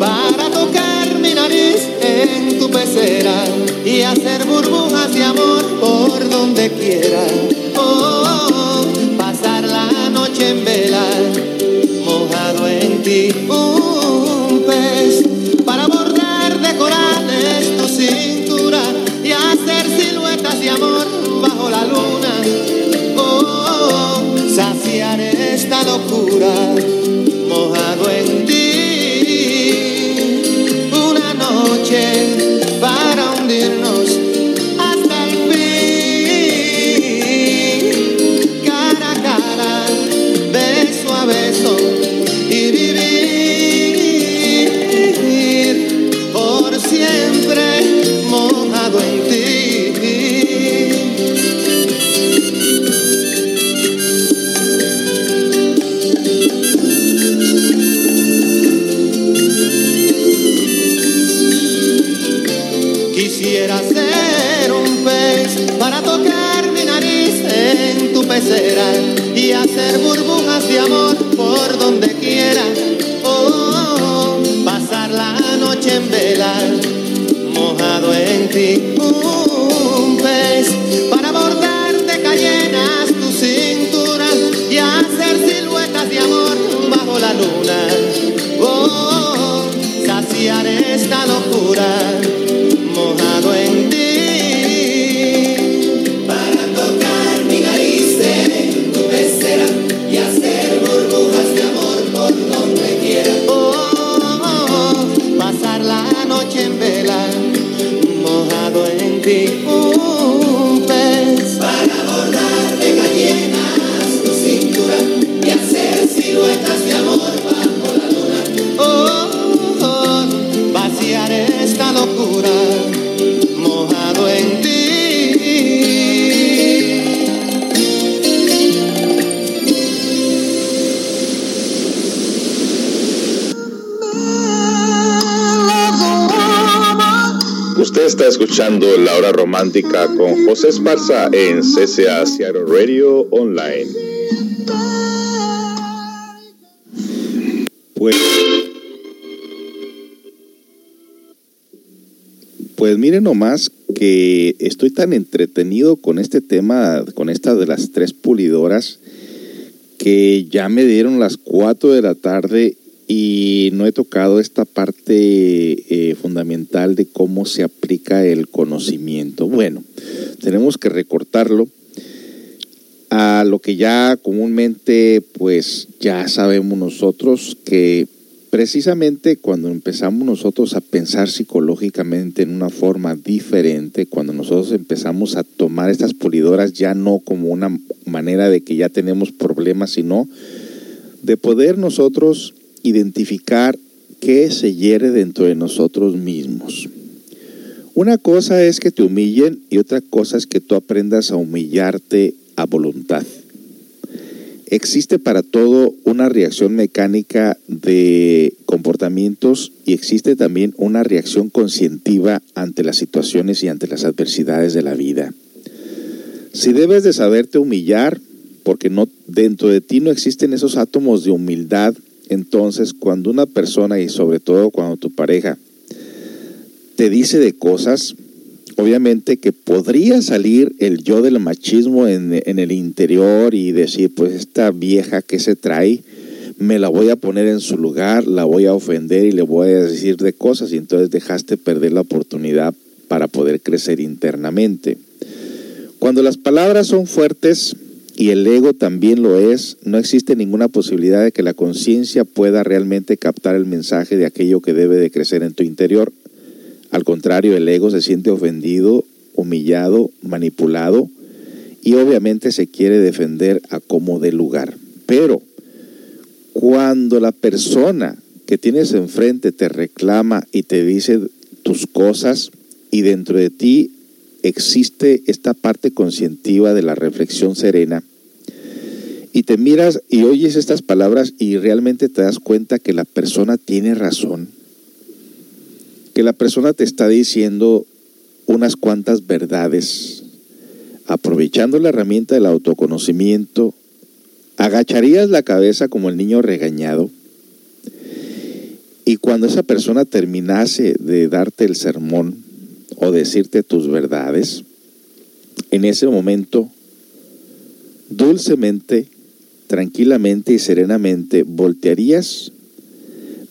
para tocar mi nariz en tu pecera y hacer burbujas de amor por donde quiera. Oh, pasar la noche en vela, mojado en ti, Con José Esparza en CCA Seattle Radio Online. Pues, pues miren nomás que estoy tan entretenido con este tema, con esta de las tres pulidoras, que ya me dieron las 4 de la tarde y no he tocado esta parte eh, fundamental de cómo se aplica el conocimiento. Bueno, tenemos que recortarlo a lo que ya comúnmente pues ya sabemos nosotros que precisamente cuando empezamos nosotros a pensar psicológicamente en una forma diferente, cuando nosotros empezamos a tomar estas pulidoras ya no como una manera de que ya tenemos problemas, sino de poder nosotros identificar qué se hiere dentro de nosotros mismos. Una cosa es que te humillen y otra cosa es que tú aprendas a humillarte a voluntad. Existe para todo una reacción mecánica de comportamientos y existe también una reacción conscientiva ante las situaciones y ante las adversidades de la vida. Si debes de saberte humillar, porque no dentro de ti no existen esos átomos de humildad, entonces cuando una persona y sobre todo cuando tu pareja te dice de cosas, obviamente que podría salir el yo del machismo en, en, el interior y decir, pues esta vieja que se trae, me la voy a poner en su lugar, la voy a ofender y le voy a decir de cosas y entonces dejaste perder la oportunidad para poder crecer internamente. Cuando las palabras son fuertes y el ego también lo es, no existe ninguna posibilidad de que la conciencia pueda realmente captar el mensaje de aquello que debe de crecer en tu interior. Al contrario, el ego se siente ofendido, humillado, manipulado y obviamente se quiere defender a como de lugar. Pero cuando la persona que tienes enfrente te reclama y te dice tus cosas y dentro de ti existe esta parte conscientiva de la reflexión serena y te miras y oyes estas palabras y realmente te das cuenta que la persona tiene razón, que la persona te está diciendo unas cuantas verdades, aprovechando la herramienta del autoconocimiento, agacharías la cabeza como el niño regañado Y cuando esa persona terminase de darte el sermón o decirte tus verdades, en ese momento, dulcemente, tranquilamente y serenamente, voltearías,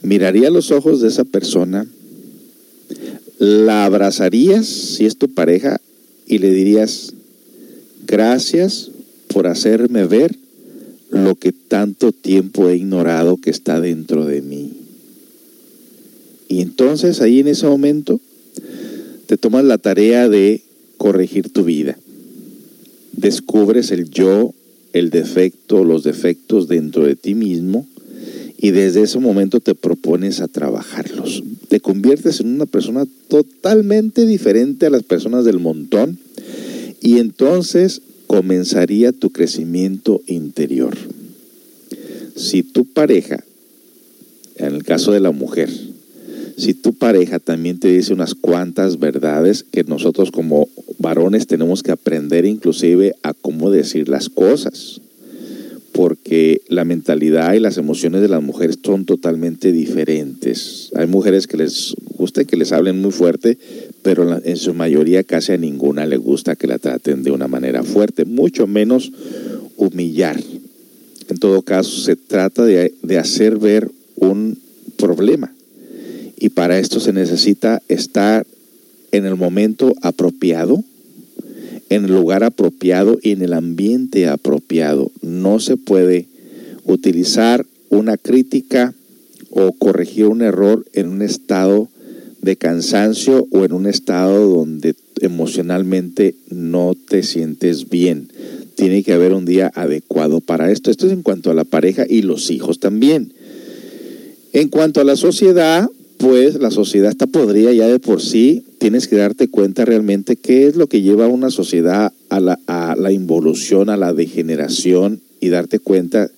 miraría los ojos de esa persona, la abrazarías si es tu pareja y le dirías, gracias por hacerme ver lo que tanto tiempo he ignorado que está dentro de mí. Y entonces ahí en ese momento te tomas la tarea de corregir tu vida. Descubres el yo, el defecto, los defectos dentro de ti mismo y desde ese momento te propones a trabajarlos. Te conviertes en una persona totalmente diferente a las personas del montón y entonces comenzaría tu crecimiento interior. Si tu pareja, en el caso de la mujer, si tu pareja también te dice unas cuantas verdades que nosotros como varones tenemos que aprender inclusive a cómo decir las cosas, porque la mentalidad y las emociones de las mujeres son totalmente diferentes. Hay mujeres que les gusta que les hablen muy fuerte, pero en su mayoría casi a ninguna le gusta que la traten de una manera fuerte, mucho menos humillar. En todo caso, se trata de, de hacer ver un problema y para esto se necesita estar en el momento apropiado, en el lugar apropiado y en el ambiente apropiado. No se puede utilizar una crítica o corregir un error en un estado de cansancio o en un estado donde emocionalmente no te sientes bien. Tiene que haber un día adecuado para esto. Esto es en cuanto a la pareja y los hijos también. En cuanto a la sociedad, pues la sociedad está podrida ya de por sí. Tienes que darte cuenta realmente qué es lo que lleva a una sociedad a la, a la involución, a la degeneración y darte cuenta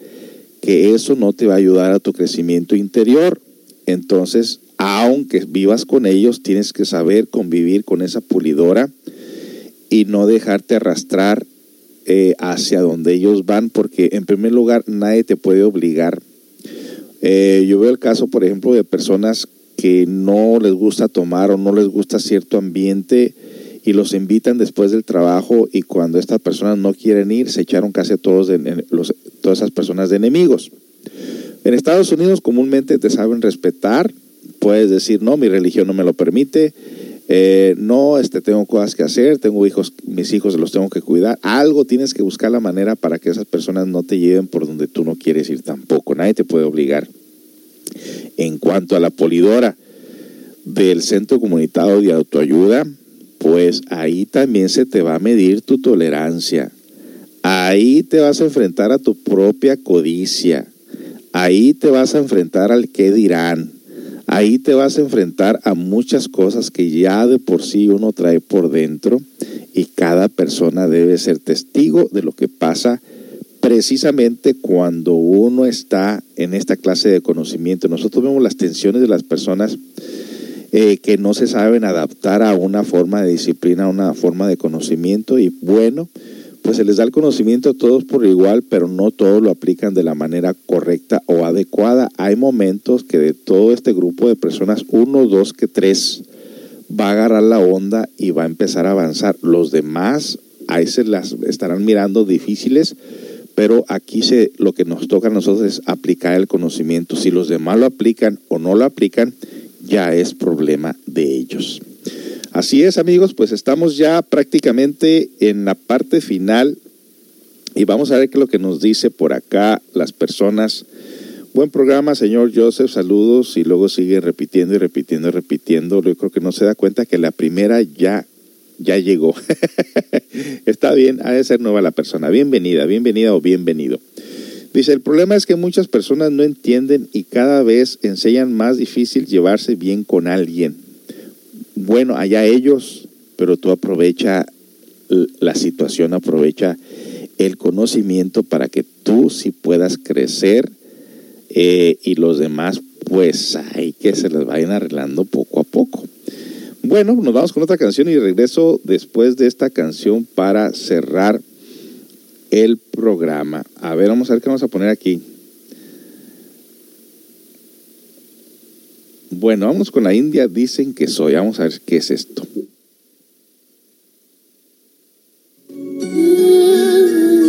que eso no te va a ayudar a tu crecimiento interior. Entonces, aunque vivas con ellos, tienes que saber convivir con esa pulidora y no dejarte arrastrar eh, hacia donde ellos van, porque en primer lugar nadie te puede obligar. Eh, yo veo el caso, por ejemplo, de personas que no les gusta tomar o no les gusta cierto ambiente y los invitan después del trabajo y cuando estas personas no quieren ir, se echaron casi a todos de, los, todas esas personas de enemigos. En Estados Unidos comúnmente te saben respetar, puedes decir, no, mi religión no me lo permite, eh, no, este, tengo cosas que hacer, tengo hijos, mis hijos los tengo que cuidar, algo tienes que buscar la manera para que esas personas no te lleven por donde tú no quieres ir tampoco, nadie te puede obligar. En cuanto a la polidora del Centro Comunitario de Autoayuda, pues ahí también se te va a medir tu tolerancia. Ahí te vas a enfrentar a tu propia codicia. Ahí te vas a enfrentar al qué dirán. Ahí te vas a enfrentar a muchas cosas que ya de por sí uno trae por dentro y cada persona debe ser testigo de lo que pasa precisamente cuando uno está en esta clase de conocimiento. Nosotros vemos las tensiones de las personas eh, que no se saben adaptar a una forma de disciplina, a una forma de conocimiento y bueno, pues se les da el conocimiento a todos por igual, pero no todos lo aplican de la manera correcta o adecuada. Hay momentos que de todo este grupo de personas, uno, dos, que tres, va a agarrar la onda y va a empezar a avanzar. Los demás, ahí se las estarán mirando difíciles, pero aquí se, lo que nos toca a nosotros es aplicar el conocimiento. Si los demás lo aplican o no lo aplican, ya es problema de ellos. Así es, amigos, pues estamos ya prácticamente en la parte final y vamos a ver qué es lo que nos dice por acá las personas. Buen programa, señor Joseph, saludos y luego sigue repitiendo y repitiendo y repitiendo. Yo creo que no se da cuenta que la primera ya ya llegó. [LAUGHS] Está bien, ha de ser nueva la persona. Bienvenida, bienvenida o bienvenido. Dice, el problema es que muchas personas no entienden y cada vez enseñan más difícil llevarse bien con alguien. Bueno, allá ellos, pero tú aprovecha la situación, aprovecha el conocimiento para que tú sí puedas crecer eh, y los demás pues hay que se les vayan arreglando poco a poco. Bueno, nos vamos con otra canción y regreso después de esta canción para cerrar el programa. A ver, vamos a ver qué vamos a poner aquí. Bueno, vamos con la India, dicen que soy. Vamos a ver qué es esto. Mm.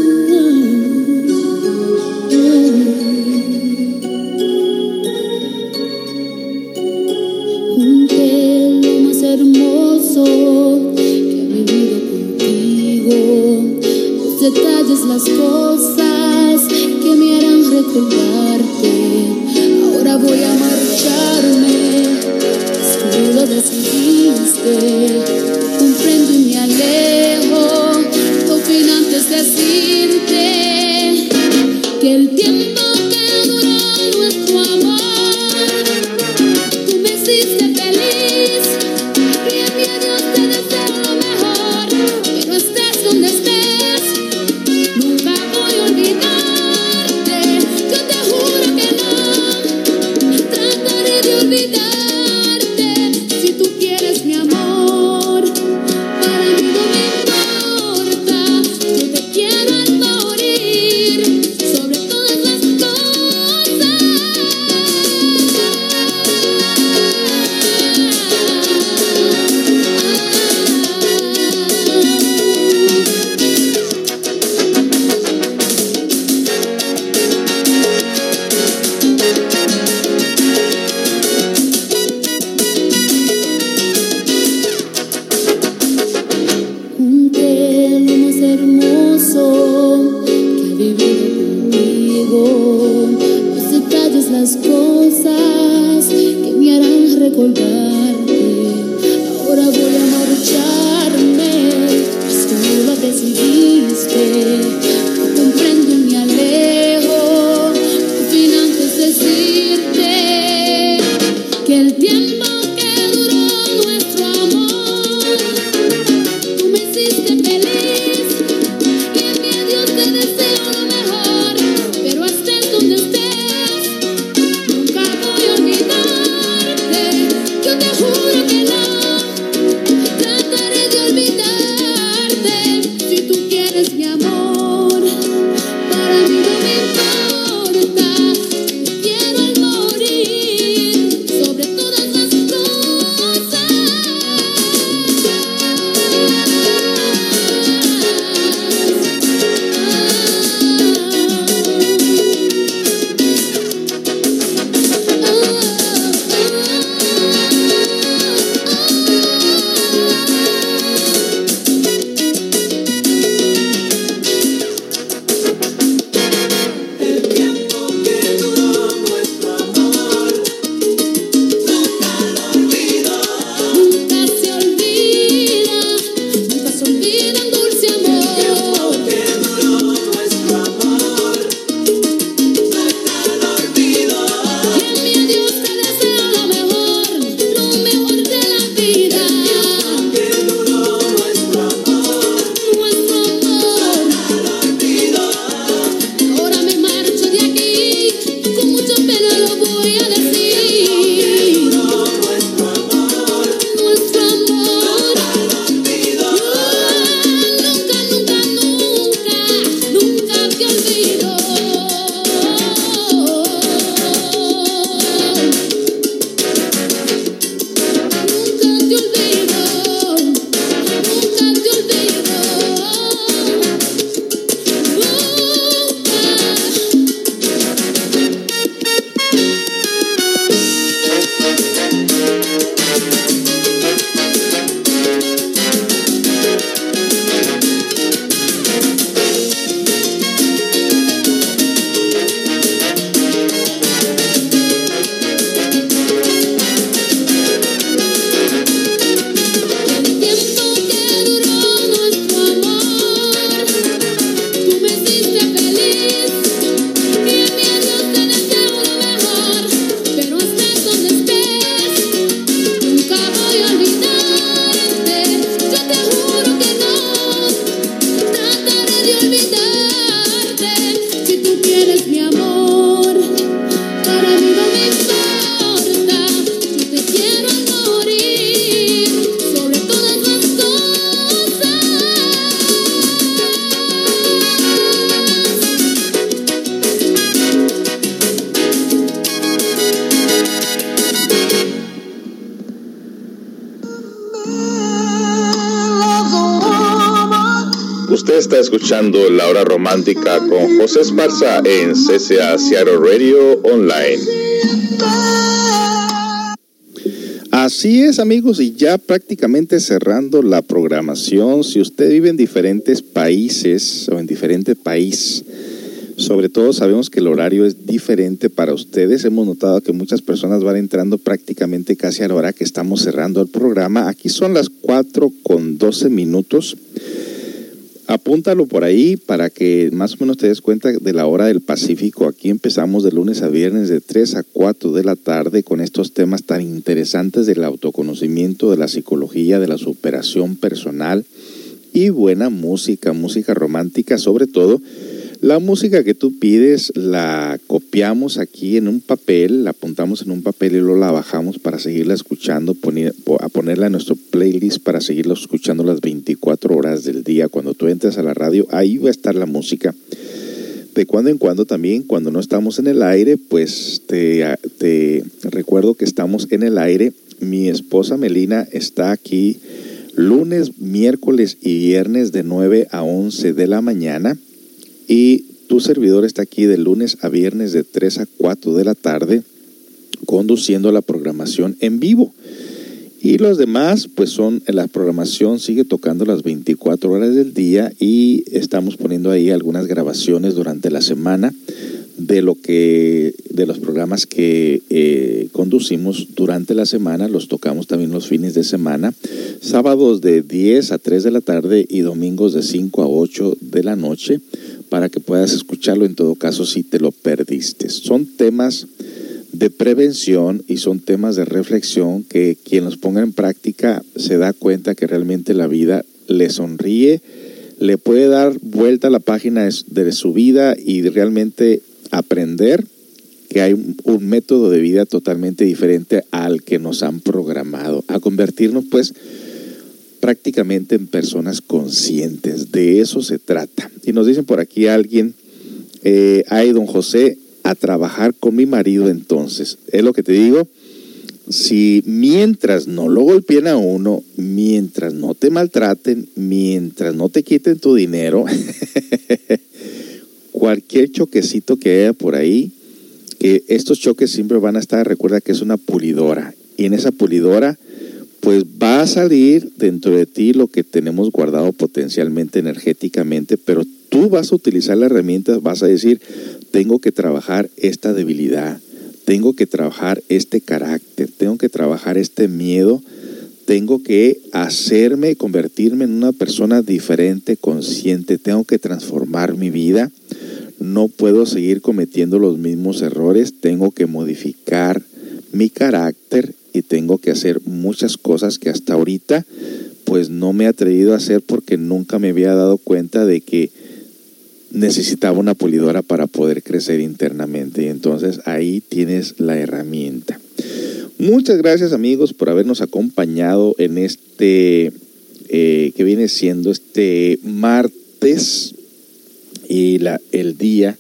que ha vivido contigo. Los detalles, las cosas que me harán recordarte. Ahora voy a marcharme, si tú lo decidiste. Comprendo y me alejo, opinantes decir Esparza en CCA Seattle Radio Online. Así es amigos y ya prácticamente cerrando la programación, si usted vive en diferentes países o en diferente país, sobre todo sabemos que el horario es diferente para ustedes. Hemos notado que muchas personas van entrando prácticamente casi a la hora que estamos cerrando el programa. Aquí son las 4 con 12 minutos apúntalo por ahí para que más o menos te des cuenta de la hora del Pacífico. Aquí empezamos de lunes a viernes de 3 a 4 de la tarde con estos temas tan interesantes del autoconocimiento, de la psicología, de la superación personal y buena música, música romántica sobre todo la música que tú pides la copiamos aquí en un papel, la apuntamos en un papel y luego la bajamos para seguirla escuchando, a ponerla en nuestro playlist para seguirla escuchando las 24 horas del día. Cuando tú entres a la radio, ahí va a estar la música. De cuando en cuando también, cuando no estamos en el aire, pues te, te recuerdo que estamos en el aire. Mi esposa Melina está aquí lunes, miércoles y viernes de 9 a 11 de la mañana y tu servidor está aquí de lunes a viernes de 3 a 4 de la tarde conduciendo la programación en vivo. Y los demás, pues son, la programación sigue tocando las 24 horas del día y estamos poniendo ahí algunas grabaciones durante la semana de lo que, de los programas que eh, conducimos durante la semana, los tocamos también los fines de semana, sábados de 10 a 3 de la tarde y domingos de 5 a 8 de la noche para que puedas escucharlo en todo caso si te lo perdiste. Son temas de prevención y son temas de reflexión que quien los ponga en práctica se da cuenta que realmente la vida le sonríe, le puede dar vuelta a la página de su vida y realmente aprender que hay un, método de vida totalmente diferente al que nos han programado, a convertirnos pues prácticamente en personas conscientes. De eso se trata. Y nos dicen por aquí alguien, eh, ay, don José, a trabajar con mi marido entonces. Es lo que te digo. Si mientras no lo golpeen a uno, mientras no te maltraten, mientras no te quiten tu dinero, [LAUGHS] cualquier choquecito que haya por ahí, que estos choques siempre van a estar, recuerda que es una pulidora. Y en esa pulidora pues va a salir dentro de ti lo que tenemos guardado potencialmente energéticamente, pero tú vas a utilizar la herramienta, vas a decir, tengo que trabajar esta debilidad, tengo que trabajar este carácter, tengo que trabajar este miedo, tengo que hacerme, convertirme en una persona diferente, consciente, tengo que transformar mi vida, no puedo seguir cometiendo los mismos errores, tengo que modificar mi carácter y tengo que hacer muchas cosas que hasta ahorita pues no me he atrevido a hacer porque nunca me había dado cuenta de que necesitaba una pulidora para poder crecer internamente y entonces ahí tienes la herramienta. Muchas gracias amigos por habernos acompañado en este eh, que viene siendo este martes y la, el día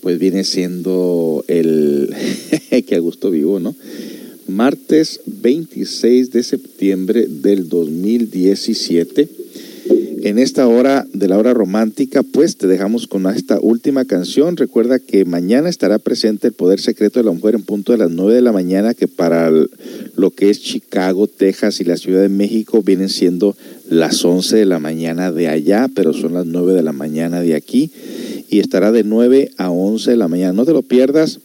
pues viene siendo el [LAUGHS] que a gusto vivo, ¿no? martes 26 de septiembre del 2017. En esta hora de la hora romántica, pues te dejamos con esta última canción. Recuerda que mañana estará presente el poder secreto de la mujer en punto de las 9 de la mañana, que para lo que es Chicago, Texas y la Ciudad de México vienen siendo las 11 de la mañana de allá, pero son las 9 de la mañana de aquí. Y estará de 9 a 11 de la mañana. No te lo pierdas.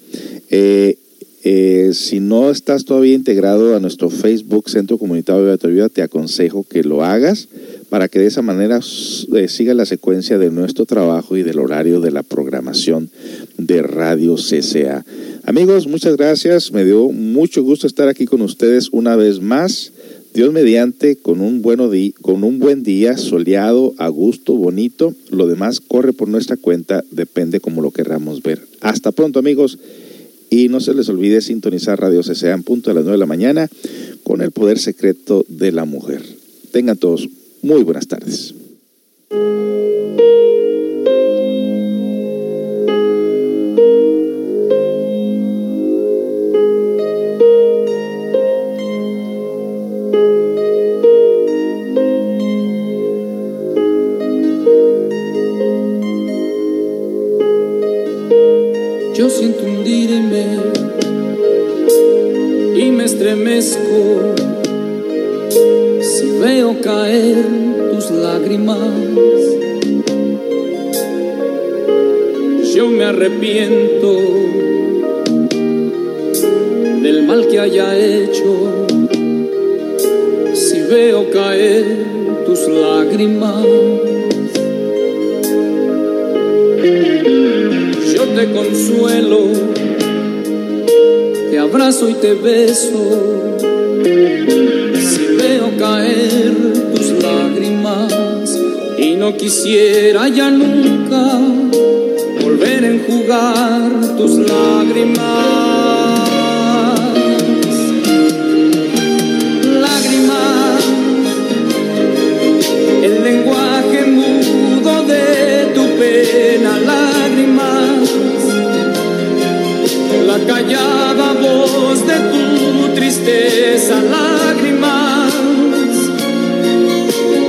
Eh, eh, si no estás todavía integrado a nuestro Facebook Centro Comunitario de Vida, te aconsejo que lo hagas para que de esa manera eh, siga la secuencia de nuestro trabajo y del horario de la programación de Radio CCA. Amigos, muchas gracias. Me dio mucho gusto estar aquí con ustedes una vez más. Dios mediante, con un, bueno con un buen día, soleado, a gusto, bonito. Lo demás corre por nuestra cuenta, depende como lo querramos ver. Hasta pronto, amigos. Y no se les olvide sintonizar Radio CCA en punto a las 9 de la mañana con el poder secreto de la mujer. Tengan todos muy buenas tardes. Estremezco si veo caer tus lágrimas. Yo me arrepiento del mal que haya hecho si veo caer tus lágrimas. Yo te consuelo, te abrazo y te beso. Si veo caer tus lágrimas y no quisiera ya nunca volver a enjugar tus lágrimas. Lágrimas, el lenguaje mudo de tu pena, la callada voz de tu tristeza, lágrimas,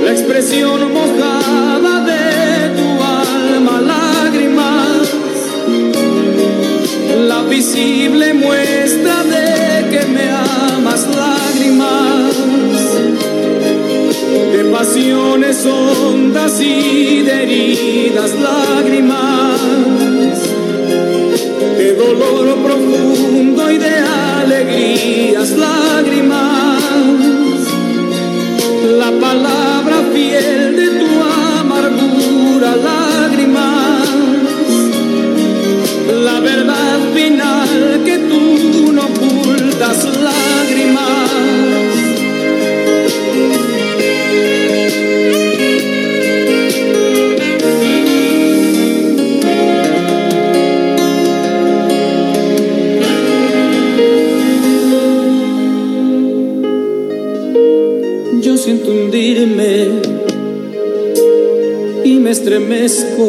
la expresión mojada de tu alma, lágrimas, la visible muestra de que me amas, lágrimas. De pasiones hondas y de heridas lágrimas, dolor profundo y de alegrías lágrimas, la palabra fiel de tu amargura lágrimas, la verdad final que tú no ocultas lágrimas. Siento hundirme y me estremezco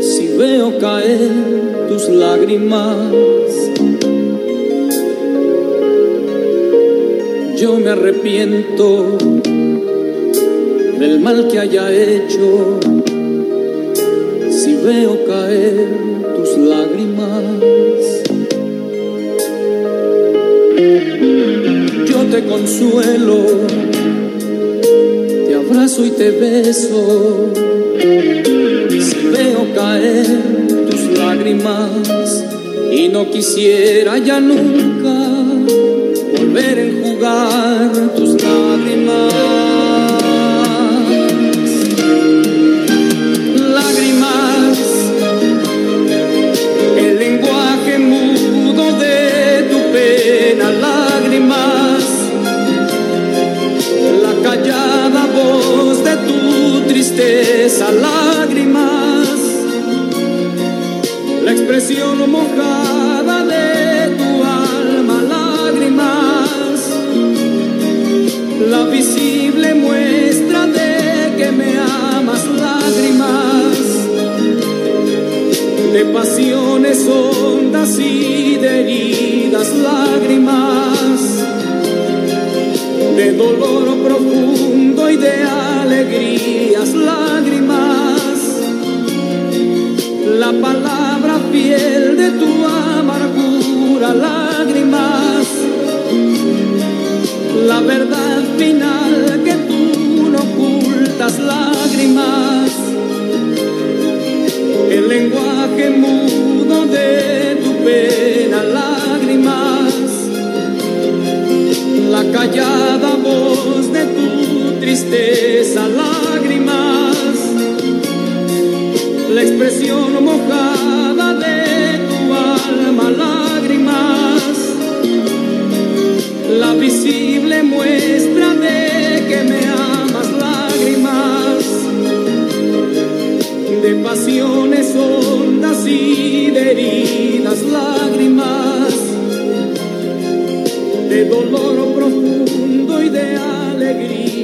si veo caer tus lágrimas. Yo me arrepiento del mal que haya hecho si veo caer tus lágrimas. Te consuelo, te abrazo y te beso. Si veo caer tus lágrimas y no quisiera ya nunca volver a enjugar tus lágrimas. Lágrimas, el lenguaje mudo de tu pena, tristeza, lágrimas, la expresión mojada de tu alma, lágrimas, la visible muestra de que me amas, lágrimas. De pasiones hondas y de heridas lágrimas, de dolor profundo y de alegrías lágrimas, la palabra fiel de tu amargura lágrimas, la verdad final que tú no ocultas lágrimas. El lenguaje mudo de tu pena, lágrimas, la callada voz de tu tristeza, lágrimas, la expresión mojada de tu alma, lágrimas, la visible muestra de que me amas, lágrimas. De pasiones hondas y de heridas lágrimas, de dolor profundo y de alegrías